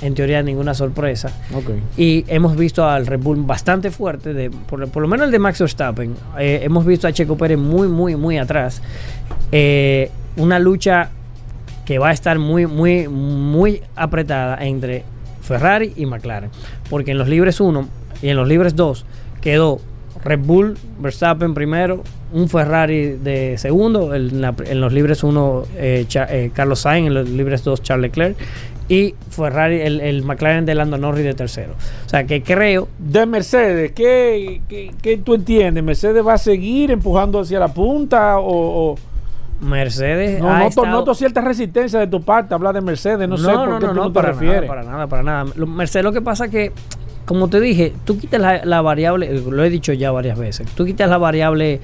en teoría, ninguna sorpresa. Ok. Y hemos visto al Red Bull bastante fuerte, de, por, por lo menos el de Max Verstappen. Eh, hemos visto a Checo Pérez muy, muy, muy atrás. Eh, una lucha que va a estar muy, muy, muy apretada entre Ferrari y McLaren. Porque en los libres 1 y en los libres 2 quedó Red Bull, Verstappen primero, un Ferrari de segundo, en, la- en los libres 1 eh, eh, Carlos Sainz, en los libres 2 Charles Leclerc y Ferrari, el, el McLaren de Lando Norris de tercero. O sea que creo De Mercedes, ¿qué, qué, qué tú entiendes? ¿Mercedes va a seguir empujando hacia la punta o...? o- Mercedes No, noto, estado- noto cierta resistencia de tu parte hablar de Mercedes. No, sé por qué tú no, te para refieres. Nada, para nada, para nada. Mercedes, lo que pasa que, como te dije, tú quitas la, variable, lo he dicho ya varias veces, tú quitas la variable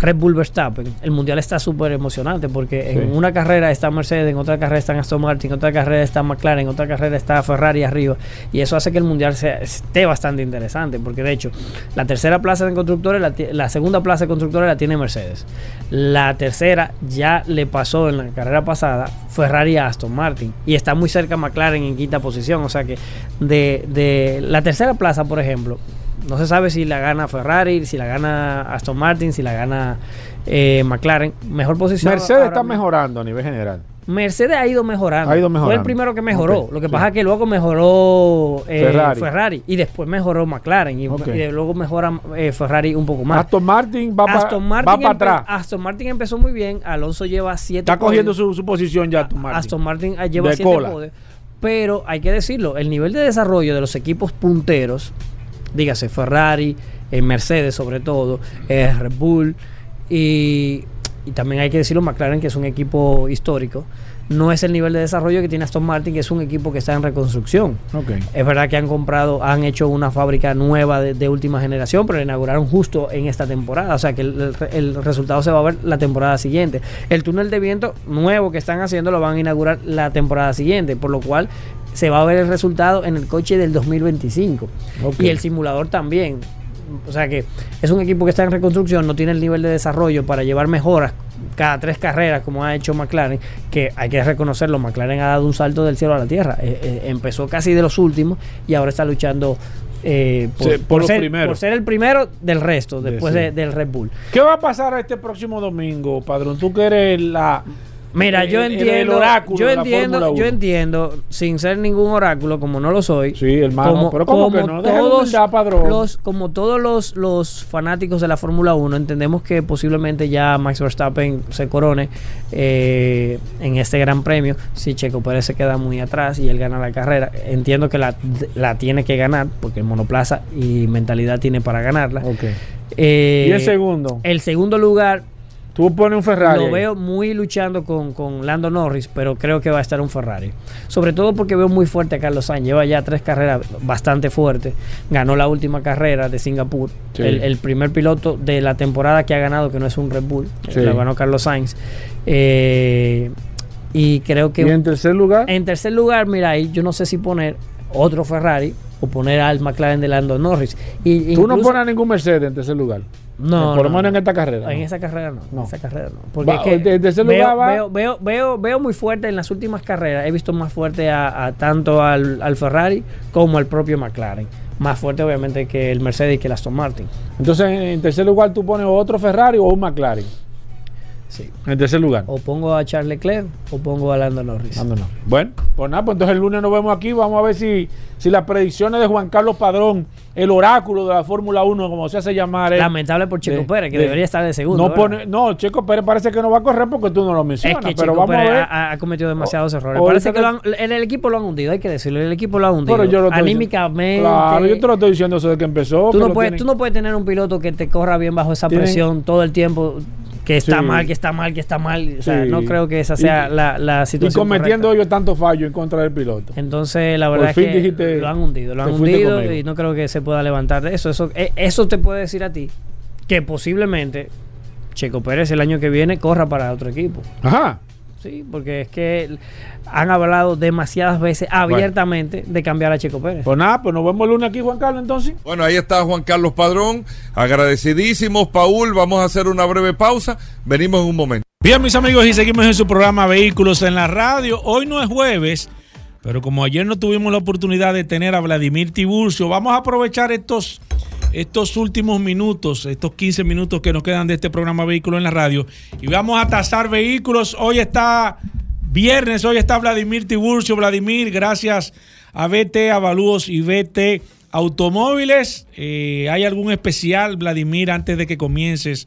Red Bull Verstappen, el mundial está súper emocionante porque Sí. en una carrera está Mercedes, en otra carrera está Aston Martin, en otra carrera está McLaren, en otra carrera está Ferrari arriba. Y eso hace que el mundial sea, esté bastante interesante porque de hecho la tercera plaza de constructores, la, segunda plaza de constructores la tiene Mercedes, la tercera ya le pasó en la carrera pasada Ferrari a Aston Martin y está muy cerca McLaren en quinta posición, o sea que de, de la tercera plaza por ejemplo no se sabe si la gana Ferrari, si la gana Aston Martin, si la gana eh, McLaren. Mejor posición. Mercedes está mismo. mejorando a nivel general. Mercedes ha ido mejorando. Ha ido Fue el mejorando. primero que mejoró. Lo que sí. pasa es que luego mejoró eh, Ferrari. Ferrari. y después mejoró McLaren y, luego mejora eh, Ferrari un poco más. Aston Martin va para atrás. Aston Martin empezó muy bien. Alonso lleva siete. Está cogiendo su, su posición ya Aston Martin. Aston Martin ah, lleva De siete cola. Pero hay que decirlo, el nivel de desarrollo de los equipos punteros, dígase Ferrari, eh, Mercedes sobre todo, eh, Red Bull y, y también hay que decirlo McLaren, que es un equipo histórico, no es el nivel de desarrollo que tiene Aston Martin, que es un equipo que está en reconstrucción. Ok. Es verdad que han comprado, han hecho una fábrica nueva de, de última generación, pero la inauguraron justo en esta temporada. O sea que el, el- el resultado se va a ver la temporada siguiente. El túnel de viento nuevo que están haciendo lo van a inaugurar la temporada siguiente, por lo cual se va a ver el resultado en el coche del 2025. Ok. Y el simulador también. O sea que es un equipo que está en reconstrucción, no tiene el nivel de desarrollo para llevar mejoras cada tres carreras, como ha hecho McLaren, que hay que reconocerlo, McLaren ha dado un salto del cielo a la tierra. Eh, eh, empezó casi de los últimos y ahora está luchando eh, por, Sí, por ser, primeros. por ser el primero del resto, después sí. de- del Red Bull. ¿Qué va a pasar este próximo domingo, padrón? Tú que eres la. Mira, el- yo el- el entiendo, oráculo yo entiendo, yo 1. entiendo, sin ser ningún oráculo, como no lo soy. Sí, hermano, pero ¿cómo que no? Todos humildad, padrón. los, como todos los, los fanáticos de la Fórmula 1, entendemos que posiblemente ya Max Verstappen se corone eh, en este Gran Premio. Si Checo Pérez se queda muy atrás y él gana la carrera, entiendo que la, la tiene que ganar porque el monoplaza y mentalidad tiene para ganarla. Eh, ¿Y el segundo? El segundo lugar. Tú pones un Ferrari. Lo veo muy luchando con, con Lando Norris, pero creo que va a estar un Ferrari. Sobre todo porque veo muy fuerte a Carlos Sainz. Lleva ya tres carreras bastante fuertes. Ganó la última carrera de Singapur. Sí. El, el primer piloto de la temporada que ha ganado, que no es un Red Bull. Sí. Lo ganó Carlos Sainz. Eh, y creo que... ¿Y en tercer lugar? En tercer lugar, mira, ahí yo no sé si poner otro Ferrari o poner al McLaren de Lando Norris. Y Tú no pones a ningún Mercedes en tercer lugar. No, Por lo no, menos no. en esta carrera. En ¿no? esa carrera no. No. En esa carrera no. Porque Va, es que de- de ese veo, lugar va- veo, veo, veo, veo muy fuerte en las últimas carreras. He visto más fuerte a, a tanto al, al Ferrari como al propio McLaren. Más fuerte, obviamente, que el Mercedes y que el Aston Martin. Entonces, en tercer lugar, tú pones otro Ferrari o un McLaren. Sí. En tercer lugar. O pongo a Charles Leclerc o pongo a Lando Norris. Lando Norris. Bueno, pues nada, pues entonces el lunes nos vemos aquí. Vamos a ver si, si las predicciones de Juan Carlos Padrón, el oráculo de la Fórmula 1, como se hace llamar. él, Lamentable por Checo de- Pérez, que de- debería estar de segundo. No, pone, no, Checo Pérez parece que no va a correr porque tú no lo Es mencionas. que pero Checo vamos Pérez a ver. ha, ha cometido demasiados errores. Parece que lo han- el equipo lo han hundido, hay que decirlo. El equipo lo ha hundido. Pero yo lo diciendo- Anímicamente. Claro, yo te lo estoy diciendo eso de que empezó. tú, no puedes, tienen- tú no puedes tener un piloto que te corra bien bajo esa Tienen- presión todo el tiempo. Que está Sí. mal, que está mal, que está mal. O sea, Sí. no creo que esa sea Y- la, la Y situación. cometiendo correcta. ellos tantos fallos en contra del piloto. Entonces, la verdad es que lo han hundido. Lo han hundido y no creo que se pueda levantar de eso. Eso, eh, eso te puede decir a ti que posiblemente Checo Pérez el año que viene corra para otro equipo. Ajá. Sí, porque es que han hablado demasiadas veces abiertamente de cambiar a Checo Pérez. Pues nada, pues nos vemos el lunes aquí, Juan Carlos, entonces. Bueno, ahí está Juan Carlos Padrón. Agradecidísimos, Paul. Vamos a hacer una breve pausa. Venimos en un momento. Bien, mis amigos, y seguimos en su programa Vehículos en la Radio. Hoy no es jueves, pero como ayer no tuvimos la oportunidad de tener a Vladimir Tiburcio, vamos a aprovechar estos, estos últimos minutos, estos 15 minutos que nos quedan de este programa Vehículos en la Radio, y vamos a tasar vehículos. Hoy está viernes, hoy está Vladimir Tiburcio. Vladimir, gracias a BT Avalúos y BT Automóviles. Eh, ¿Hay algún especial, Vladimir, antes de que comiences?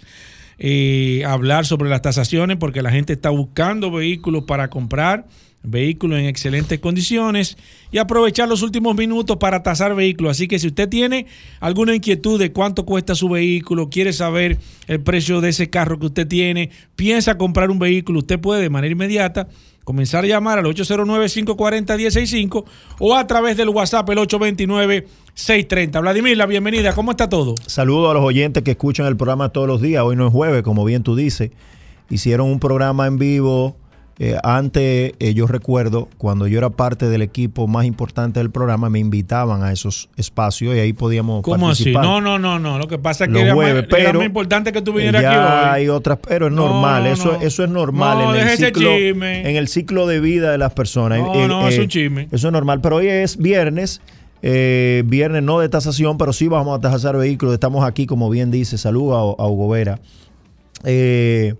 eh, hablar sobre las tasaciones porque la gente está buscando vehículos para comprar, vehículos en excelentes condiciones y aprovechar los últimos minutos para tasar vehículos. Así que si usted tiene alguna inquietud de cuánto cuesta su vehículo, quiere saber el precio de ese carro que usted tiene, piensa comprar un vehículo, usted puede de manera inmediata comenzar a llamar al 809-540-165 o a través del WhatsApp el 829-630. Vladimir, la bienvenida, ¿cómo está todo? Saludo a los oyentes que escuchan el programa todos los días. Hoy no es jueves, como bien tú dices. Hicieron un programa en vivo. Eh, antes, eh, yo recuerdo, cuando yo era parte del equipo más importante del programa, me invitaban a esos espacios y ahí podíamos ¿Cómo así? participar. No, no, no, no. Lo que pasa es que era, jueves, más, era pero más importante que tú vinieras ya aquí hoy. hay otras, pero es No, normal, no, eso, eso es normal No, en, el ciclo, en el ciclo de vida de las personas. No, Eh, no, es eh, un chisme. Eso es normal, pero hoy es viernes, viernes no de tasación, pero sí vamos a tasar vehículos. Estamos aquí, como bien dice, saludo a, a Hugo Vera. Eh,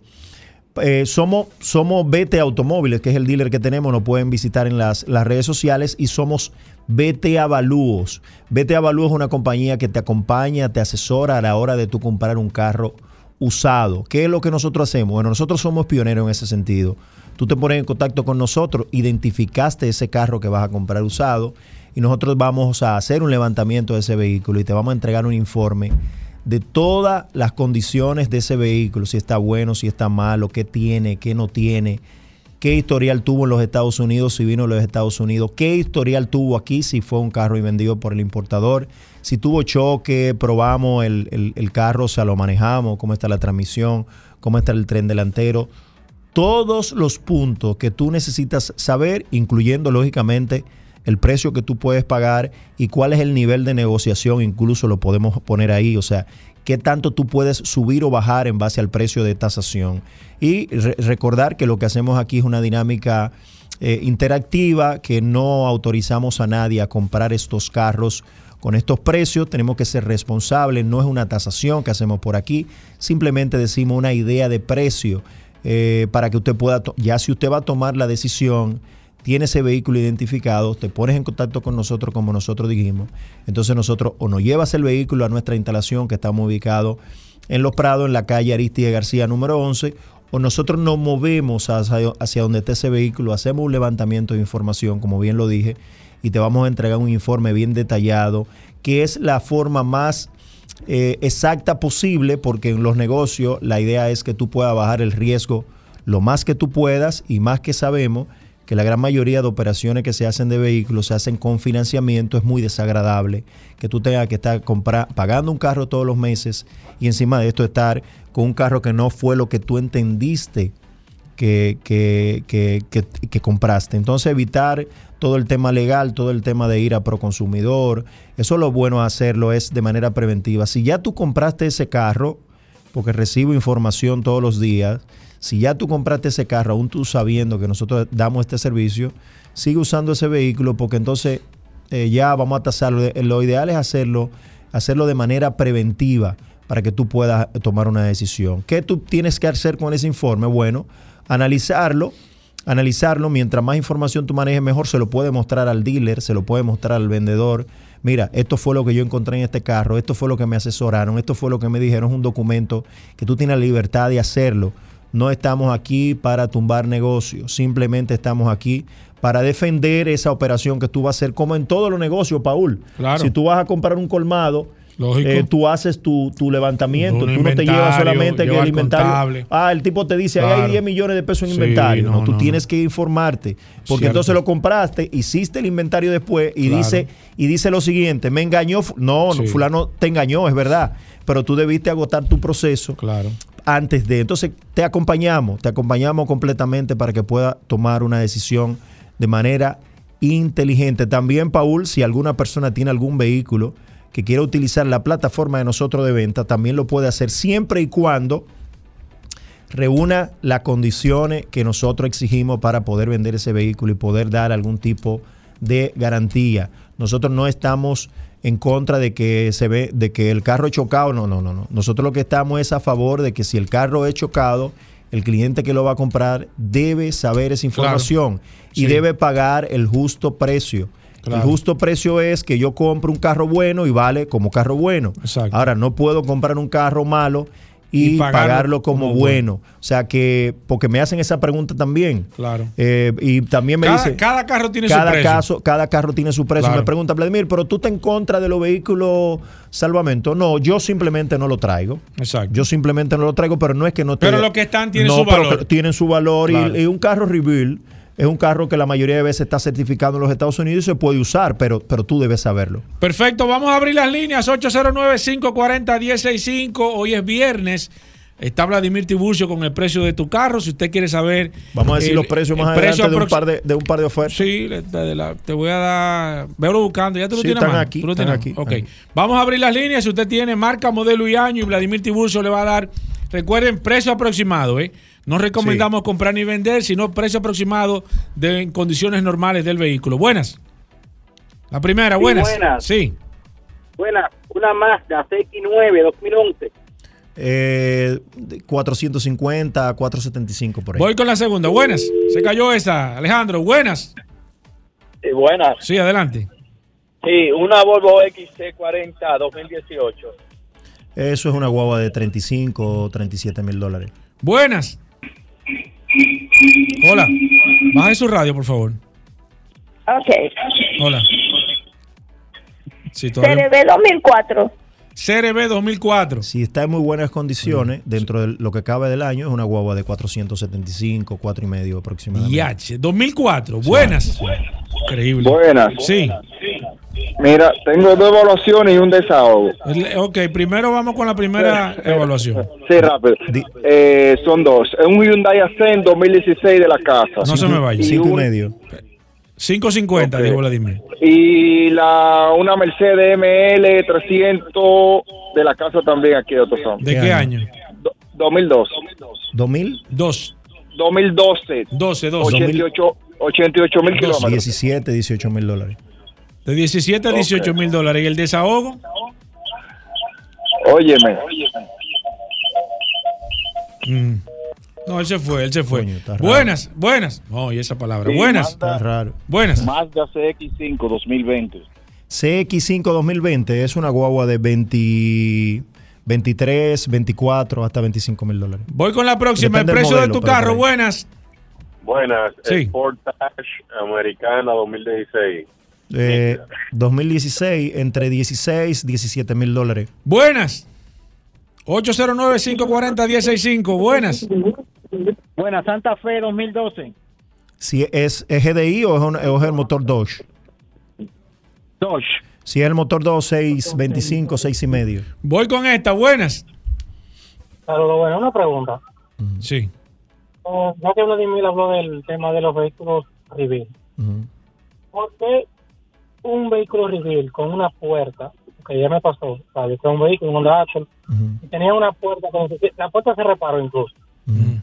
eh, somos, somos BT Automóviles, que es el dealer que tenemos, nos pueden visitar en las, las redes sociales y somos BT Avalúos. BT Avalúos es una compañía que te acompaña, te asesora a la hora de tú comprar un carro usado. ¿Qué es lo que nosotros hacemos? Bueno, nosotros somos pioneros en ese sentido. Tú te pones en contacto con nosotros, identificaste ese carro que vas a comprar usado y nosotros vamos a hacer un levantamiento de ese vehículo y te vamos a entregar un informe de todas las condiciones de ese vehículo, si está bueno, si está malo, qué tiene, qué no tiene, qué historial tuvo en los Estados Unidos, si vino de los Estados Unidos, qué historial tuvo aquí, si fue un carro vendido por el importador, si tuvo choque, probamos el, el- el carro, o sea, lo manejamos, cómo está la transmisión, cómo está el tren delantero. Todos los puntos que tú necesitas saber, incluyendo lógicamente el precio que tú puedes pagar y cuál es el nivel de negociación, incluso lo podemos poner ahí, o sea, qué tanto tú puedes subir o bajar en base al precio de tasación. Y re- recordar que lo que hacemos aquí es una dinámica eh, interactiva, que no autorizamos a nadie a comprar estos carros con estos precios, tenemos que ser responsables, no es una tasación que hacemos por aquí, simplemente decimos una idea de precio eh, para que usted pueda, ya si usted va a tomar la decisión, tiene ese vehículo identificado, te pones en contacto con nosotros como nosotros dijimos, entonces nosotros o nos llevas el vehículo a nuestra instalación que estamos ubicados en Los Prados, en la calle Aristide García número 11, o nosotros nos movemos hacia, hacia donde esté ese vehículo, hacemos un levantamiento de información, como bien lo dije, y te vamos a entregar un informe bien detallado, que es la forma más eh, exacta posible, porque en los negocios la idea es que tú puedas bajar el riesgo lo más que tú puedas y más que sabemos que la gran mayoría de operaciones que se hacen de vehículos se hacen con financiamiento, es muy desagradable que tú tengas que estar pagando un carro todos los meses y encima de esto estar con un carro que no fue lo que tú entendiste que, que, que, que- que compraste. Entonces evitar todo el tema legal, todo el tema de ir a Proconsumidor, eso lo bueno hacerlo es de manera preventiva. Si ya tú compraste ese carro, porque recibo información todos los días, si ya tú compraste ese carro, aún tú sabiendo que nosotros damos este servicio, sigue usando ese vehículo porque entonces eh, ya vamos a tasarlo. Lo ideal es hacerlo, hacerlo de manera preventiva para que tú puedas tomar una decisión. ¿Qué tú tienes que hacer con ese informe? Bueno, analizarlo, analizarlo, mientras más información tú manejes mejor, se lo puede mostrar al dealer, se lo puede mostrar al vendedor. Mira, esto fue lo que yo encontré en este carro, esto fue lo que me asesoraron, esto fue lo que me dijeron, es un documento que tú tienes la libertad de hacerlo. No estamos aquí para tumbar negocios, simplemente estamos aquí para defender esa operación que tú vas a hacer, como en todos los negocios, Paul. Claro. Si tú vas a comprar un colmado. Eh, tú haces tu, tu levantamiento, tú no te llevas solamente lleva el el inventario. contable. Ah, el tipo te dice, ahí Claro. hay 10 millones de pesos en Sí, inventario. No, no, tú no, tienes que informarte, porque Cierto. entonces lo compraste, hiciste el inventario después y Claro. dice y dice lo siguiente, me engañó, no, Sí. fulano te engañó, es verdad, pero tú debiste agotar tu proceso Claro. antes de. Entonces te acompañamos, te acompañamos completamente para que pueda tomar una decisión de manera inteligente. También, Paul, si alguna persona tiene algún vehículo que quiera utilizar la plataforma de nosotros de venta, también lo puede hacer siempre y cuando reúna las condiciones que nosotros exigimos para poder vender ese vehículo y poder dar algún tipo de garantía. Nosotros no estamos en contra de que se ve de que el carro es chocado, no, no, no, no. Nosotros lo que estamos es a favor de que si el carro es chocado, el cliente que lo va a comprar debe saber esa información y Sí. debe pagar el justo precio. Claro. El justo precio es que yo compro un carro bueno y vale como carro bueno. Exacto. Ahora, no puedo comprar un carro malo y, Y pagarlo pagarlo como, como bueno. O sea que, porque me hacen esa pregunta también. Claro. Eh, y también me Cada, dicen, cada carro tiene su cada precio. caso, cada carro tiene su precio. Claro. Me pregunta Vladimir, pero tú estás en contra de los vehículos salvamento. No, yo simplemente no lo traigo. Exacto. Yo simplemente no lo traigo, pero no es que no te- Pero lo que están tienen No, su valor. tienen su valor y- y, un carro rebuild es un carro que la mayoría de veces está certificado en los Estados Unidos y se puede usar, pero, pero tú debes saberlo. Perfecto, vamos a abrir las líneas 809-540-165. Hoy es viernes. Está Vladimir Tiburcio con el precio de tu carro. Si usted quiere saber. Vamos a decir el- los precios más precio adelante de un, par de, de un par de ofertas. Sí, de la- te voy a dar. Veo buscando. Ya tú lo Sí, tienes están aquí, Tú lo están tienes aquí. Ok. aquí. Vamos a abrir las líneas. Si usted tiene marca, modelo y año y Vladimir Tiburcio le va a dar. Recuerden, precio aproximado, ¿eh? No recomendamos comprar ni vender, sino precio aproximado de en condiciones normales del vehículo. Buenas. La primera, Sí, buenas. buenas. Sí. Buena, una Mazda CX9 2011. Eh, de 450 a 475 por ahí. Voy con la segunda. Buenas. Se cayó esa. Alejandro, buenas. buenas. Sí, adelante. Sí, una Volvo XC40 2018. Eso es una guagua de 35 o 37 mil dólares. Buenas. Hola. Baje su radio, por favor. Ok. Hola. Sí, todavía- CRB 2004. CRB 2004. Si está en muy buenas condiciones, dentro de lo que cabe del año, es una guagua de 475, 4 y medio aproximadamente. IH, 2004. Buenas. Increíble. Buenas. Sí. Mira, tengo dos evaluaciones y un desahogo. Ok, primero vamos con la primera evaluación. Sí, rápido. Eh, son dos. Un Hyundai Accent 2016 de la casa. No se me vaya. Y Cinco y medio. 550, Ok. dijo Vladimir. Y la, una Mercedes ML 300 de la casa también aquí de Otozón. ¿De qué año? 2002. ¿2000? 2. 2012. 12, 12. 88, 88 mil kilómetros. 17, 18 mil dólares. De 17 a 18 mil dólares. ¿Y el desahogo? Óyeme. Mm. No, él se fue, él se fue. buenas, buenas. No, y esa palabra. Sí, buenas. Mazda- raro. Buenas. Mazda CX5 2020. CX5 2020 es una guagua de 20, 23, 24 hasta 25 mil dólares. Voy con la próxima. Depende el precio de modelo, tu pero carro. Buenas. Buenas, Sí. Sportage Americana 2016. Eh, 2016 entre 16 17 mil dólares. Buenas. 809-540-165. Buenas. Buenas, Santa Fe 2012. Si es, ¿es GDI o es, un- o es el motor Dodge. Dodge. Si es el motor Dodge 625, 6 y medio. Voy con esta. Buenas. Saludos, bueno, una pregunta. Sí. Eh, ya que Vladimir habló del tema de los vehículos reveal, ¿por qué un vehículo reveal con una puerta, que ya me pasó, yo tengo un vehículo, un Honda y tenía una puerta, la puerta se reparó incluso,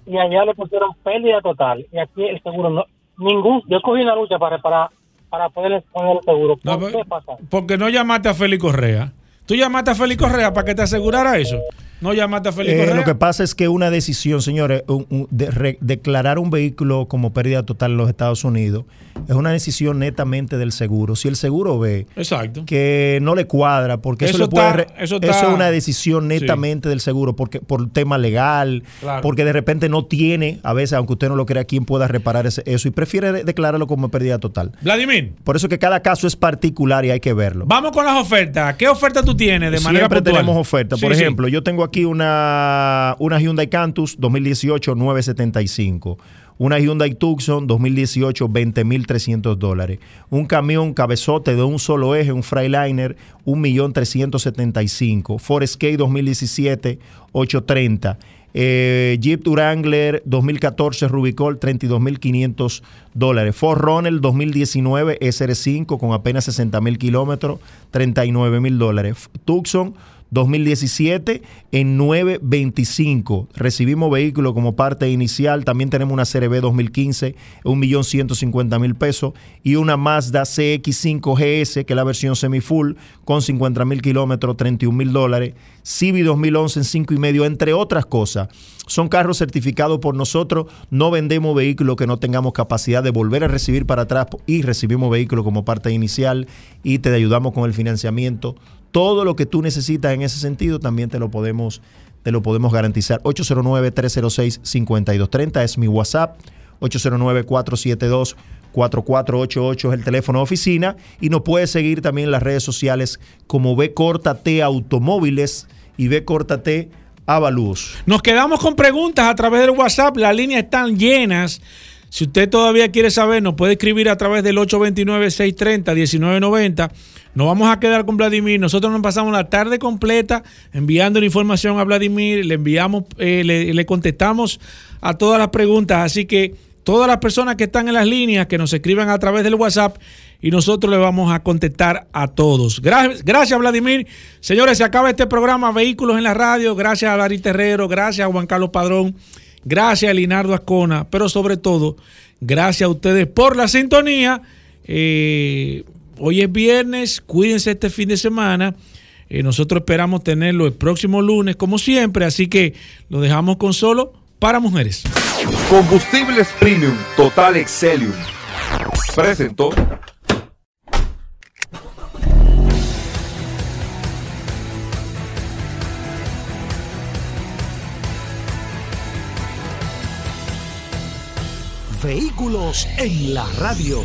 y allá le pusieron pérdida total, y aquí el seguro no, ningún, yo cogí una lucha para reparar, para poder poner el seguro, ¿por No, qué pasa? Porque no llamaste a Félix Correa. Tú llamaste a Félix Correa para que te asegurara eso. No llamaste a Félix Eh, Correa. lo que pasa es que una decisión, señores, un- un- de re- declarar un vehículo como pérdida total en los Estados Unidos es una decisión netamente del seguro. Si el seguro ve Exacto. que no le cuadra, porque eso, Eso le puede está- eso es una decisión netamente del seguro, porque por tema legal, Claro. porque de repente no tiene, a veces, aunque usted no lo crea, quien pueda reparar ese- eso y prefiere de- declararlo como pérdida total. Vladimir, Por eso que cada caso es particular y hay que verlo. vamos con las ofertas. ¿Qué oferta tú tienes de manera Siempre tenemos ofertas. Por Sí, sí. ejemplo, yo tengo aquí una, una Hyundai Cantus 2018 975. Una Hyundai Tucson 2018 20.300 dólares. Un camión cabezote de un solo eje, un Freightliner 1.375. Ford Escape 2017 830. Eh, Jeep Wrangler 2014 Rubicon 32.500 dólares. Ford Runner 2019 SR5 con apenas 60.000 kilómetros 39.000 dólares. Tucson 2017 en 925. Recibimos vehículo como parte inicial. También tenemos una CRB 2015, 1.150.000 pesos. Y una Mazda CX5 GS, que es la versión semi-full, con 50.000 kilómetros, 31.000 dólares. Civi 2011 en 5 y medio, entre otras cosas. Son carros certificados por nosotros. No vendemos vehículos que no tengamos capacidad de volver a recibir para atrás y recibimos vehículos como parte inicial y te ayudamos con el financiamiento. Todo lo que tú necesitas en ese sentido también te lo podemos, te lo podemos garantizar. 809-306-5230 es mi WhatsApp. 809-472-4488 es el teléfono de oficina. Y nos puedes seguir también en las redes sociales como B T Automóviles y B T Avalúos. Nos quedamos con preguntas a través del WhatsApp. Las líneas están llenas. Si usted todavía quiere saber, nos puede escribir a través del 829-630-1990. Nos vamos a quedar con Vladimir. Nosotros nos pasamos la tarde completa enviando la información a Vladimir. Le enviamos, eh, le, contestamos a todas las preguntas. Así que todas las personas que están en las líneas, que nos escriban a través del WhatsApp y nosotros le vamos a contestar a todos. Gracias, gracias Vladimir. Señores, se acaba este programa Vehículos en la Radio. Gracias a Larry Terrero, gracias a Juan Carlos Padrón, gracias a Linardo Ascona, pero sobre todo, gracias a ustedes por la sintonía. Eh, hoy es viernes, cuídense este fin de semana. Eh, nosotros esperamos tenerlo el próximo lunes, como siempre, así que lo dejamos con solo para mujeres. Combustibles Premium Total Excelium. Presentó. Vehículos en la radio.